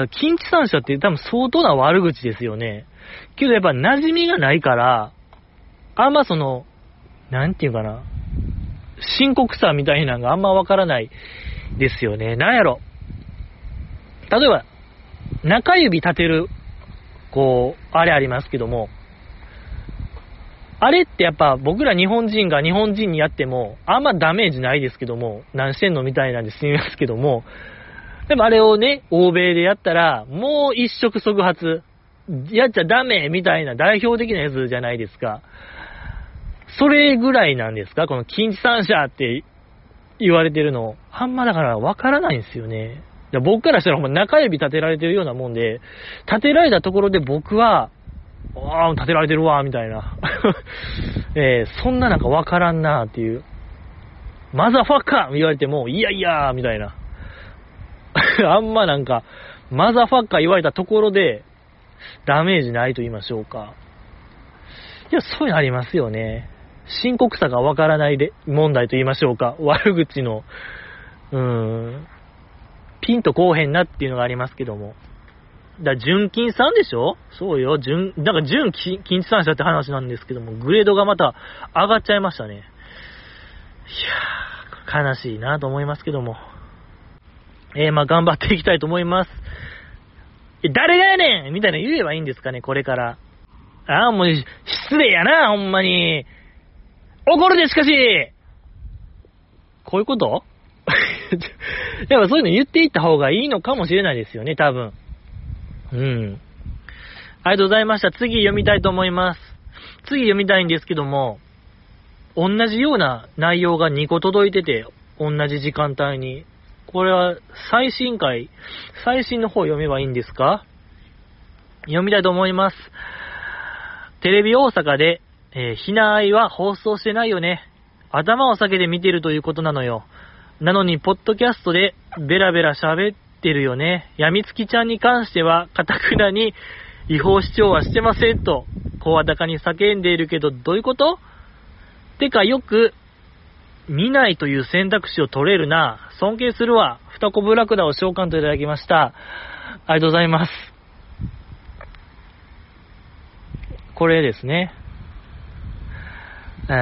近畿三者って多分相当な悪口ですよね。けどやっぱ馴染みがないから、あんまその、なんていうかな、深刻さみたいなのがあんまわからないですよね。なんやろ。例えば、中指立てる、こう、あれありますけども、あれってやっぱ僕ら日本人が日本人にやっても、あんまダメージないですけども、何してんのみたいなんで済みますけども、でもあれをね、欧米でやったら、もう一触即発、やっちゃダメみたいな代表的なやつじゃないですか。それぐらいなんですか？この近地三者って言われてるの。あんまだからわからないんですよね。僕からしたらほんま中指立てられてるようなもんで、立てられたところで僕は、ああ、立てられてるわ、みたいな。[LAUGHS] えー、そんななんかわからんなっていう。マザファッカー言われても、いやいやみたいな。[LAUGHS] あんまなんか、マザファッカー言われたところで、ダメージないと言いましょうか。いや、そういうのありますよね。深刻さがわからないで問題と言いましょうか。悪口の、うーん、ピンとこうへんなっていうのがありますけども。だ純金さんでしょ？そうよ、純、だから純金地産者って話なんですけども、グレードがまた上がっちゃいましたね。いやー、悲しいなと思いますけども。えー、まあ頑張っていきたいと思います。え、誰がやねんみたいな言えばいいんですかね、これから。ああ、もう、失礼やな、ほんまに。怒るで、しかしこういうこと？[LAUGHS] やっぱそういうの言っていった方がいいのかもしれないですよね、多分。うん。ありがとうございました。次読みたいと思います。次読みたいんですけども、同じような内容が2個届いてて、同じ時間帯に。これは最新回、最新の方読めばいいんですか？読みたいと思います。テレビ大阪で、えー、ひなあいは放送してないよね。頭を下げて見てるということなのよ。なのに、ポッドキャストでベラベラ喋ってるよね。やみつきちゃんに関しては、かたくなに違法主張はしてませんと、声高に叫んでいるけど、どういうこと？てか、よく、見ないという選択肢を取れるな。尊敬するわ。二コブラクダを召喚といただきました。ありがとうございます。これですね。え、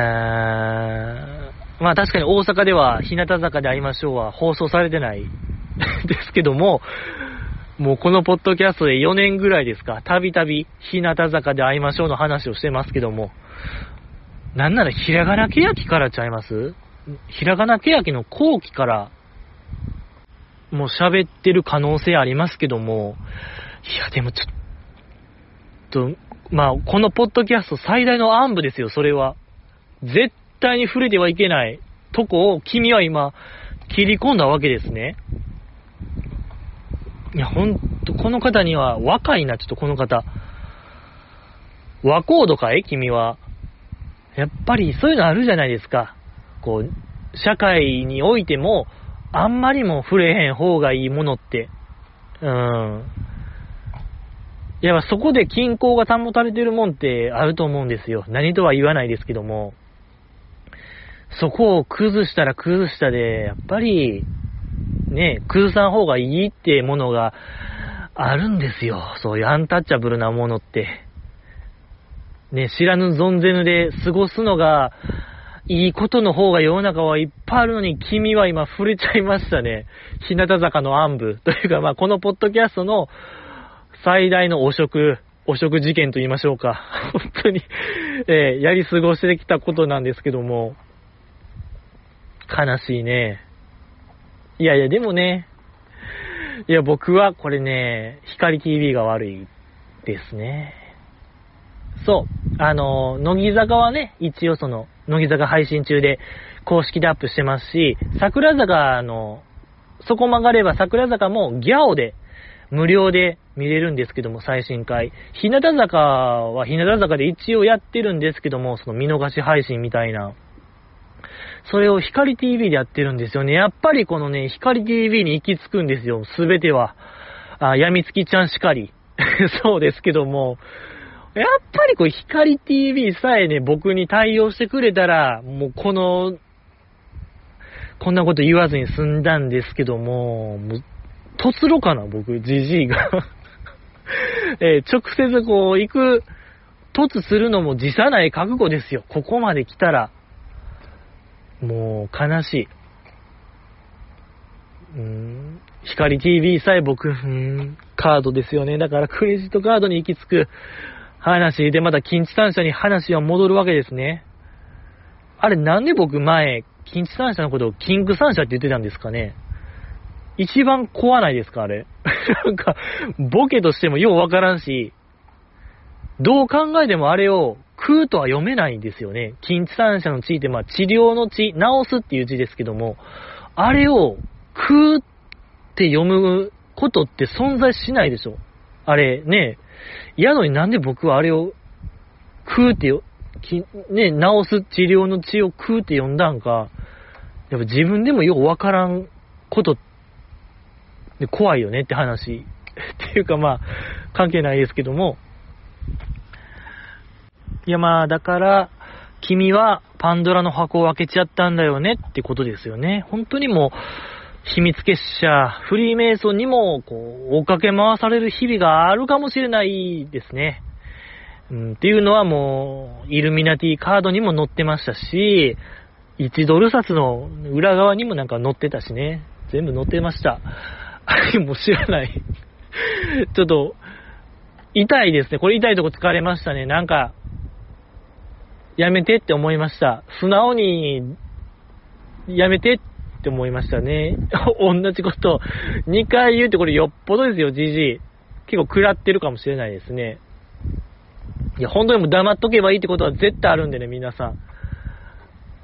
まあ確かに大阪では日向坂で会いましょうは放送されてない [LAUGHS] ですけども、もうこのポッドキャストで4年ぐらいですか、たびたび日向坂で会いましょうの話をしてますけども、なんならひらがなけやきからちゃいます？ひらがなけやきの後期から、もう喋ってる可能性ありますけども、いや、でもちょっと、まあ、このポッドキャスト最大の暗部ですよ、それは。絶対に触れてはいけないとこを君は今、切り込んだわけですね。いや、ほんと、この方には、若いな、ちょっとこの方。和コードかい？君は。やっぱりそういうのあるじゃないですか。こう、社会においても、あんまりも触れへん方がいいものって。うん。いや、そこで均衡が保たれてるもんってあると思うんですよ。何とは言わないですけども。そこを崩したら崩したで、やっぱり、ね、崩さん方がいいってものがあるんですよ。そういうアンタッチャブルなものって。ね、知らぬ存ぜぬで過ごすのが、いいことの方が世の中はいっぱいあるのに、君は今触れちゃいましたね。日向坂の暗部。というか、まあ、このポッドキャストの最大の汚職、汚職事件と言いましょうか。[LAUGHS] 本当に、えー、やり過ごしてきたことなんですけども、悲しいね。いやいや、でもね、いや、僕はこれね、光 TV が悪いですね。そう。あの、乃木坂はね、一応その、乃木坂配信中で公式でアップしてますし、桜坂の、そこ曲がれば桜坂もギャオで無料で見れるんですけども、最新回。日向坂は日向坂で一応やってるんですけども、その見逃し配信みたいな。それを光 TV でやってるんですよね。やっぱりこのね、光 TV に行き着くんですよ。すべては。あ、やみつきちゃんしかり。[LAUGHS] そうですけども、やっぱりこう、光 TV さえね、僕に対応してくれたら、もうこの、こんなこと言わずに済んだんですけども、もう、とつろかな、僕、じじいが [LAUGHS] えー、直接こう、行く、突するのも辞さない覚悟ですよ。ここまで来たら。もう、悲しい。うーん、光 TV さえ僕、うーん、カードですよね。だからクレジットカードに行き着く。話でまた近地三社に話は戻るわけですね。あれなんで僕前、近地三社のことをキング三社って言ってたんですかね一番怖ないですかあれ。[LAUGHS] なんか、ボケとしてもようわからんし、どう考えてもあれを空とは読めないんですよね。近地三者の地って、まあ治療の地、治すっていう字ですけども、あれを空って読むことって存在しないでしょ。あれね、やのになんで僕はあれを食うってよ、ね、治す治療の血を食うって呼んだんか、やっぱ自分でもようわからんことで怖いよねって話。っていうかまあ、関係ないですけども。いやまあ、だから、君はパンドラの箱を開けちゃったんだよねってことですよね。本当にもう、秘密結社、フリーメイソンにも、こう、追っかけ回される日々があるかもしれないですね。うん、っていうのはもう、イルミナティカードにも載ってましたし、1ドル札の裏側にもなんか載ってたしね。全部載ってました。あれも知らないちょっと、痛いですね。これ痛いとこ疲れましたね。なんか、やめてって思いました。素直に、やめてって思いましたね。[LAUGHS] 同じこと2回言うってこれよっぽどですよ、じじい。結構食らってるかもしれないですね。いや、本当にもう黙っとけばいいってことは絶対あるんでね、皆さん。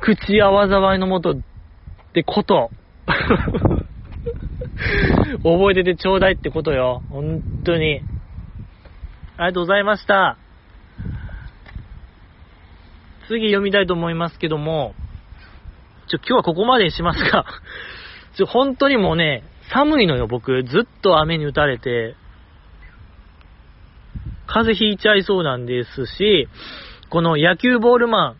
口や災いのもとってこと。[LAUGHS] 覚えててちょうだいってことよ。本当に。ありがとうございました。次読みたいと思いますけども、ちょ、今日はここまでにしますが、[LAUGHS] ちょ、本当にもうね、寒いのよ、僕。ずっと雨に打たれて、風邪ひいちゃいそうなんですし、この野球ボールマン、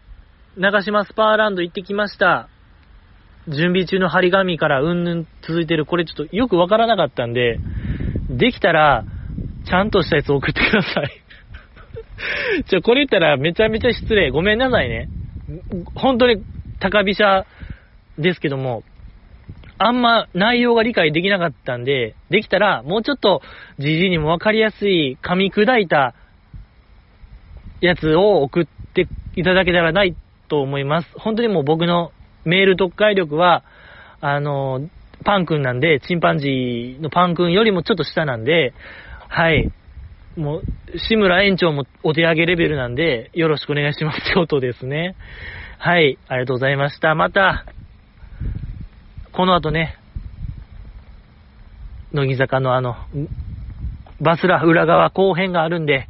長島スパーランド行ってきました。準備中の張り紙からうんぬん続いてる、これちょっとよくわからなかったんで、できたら、ちゃんとしたやつ送ってください。ちょ、これ言ったらめちゃめちゃ失礼。ごめんなさいね。本当に高飛車ですけども、あんま内容が理解できなかったんで、できたらもうちょっとじじいにもわかりやすい噛み砕いたやつを送っていただけたらないと思います。本当にもう僕のメール読解力は、あの、パン君なんで、チンパンジーのパン君よりもちょっと下なんで、はい。もう、志村園長もお手上げレベルなんで、よろしくお願いしますってことですね。はい、ありがとうございました。また、この後ね、乃木坂のあの、バスラ裏側後編があるんで、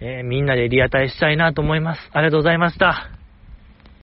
えーみんなでリアタイしたいなと思います。ありがとうございました。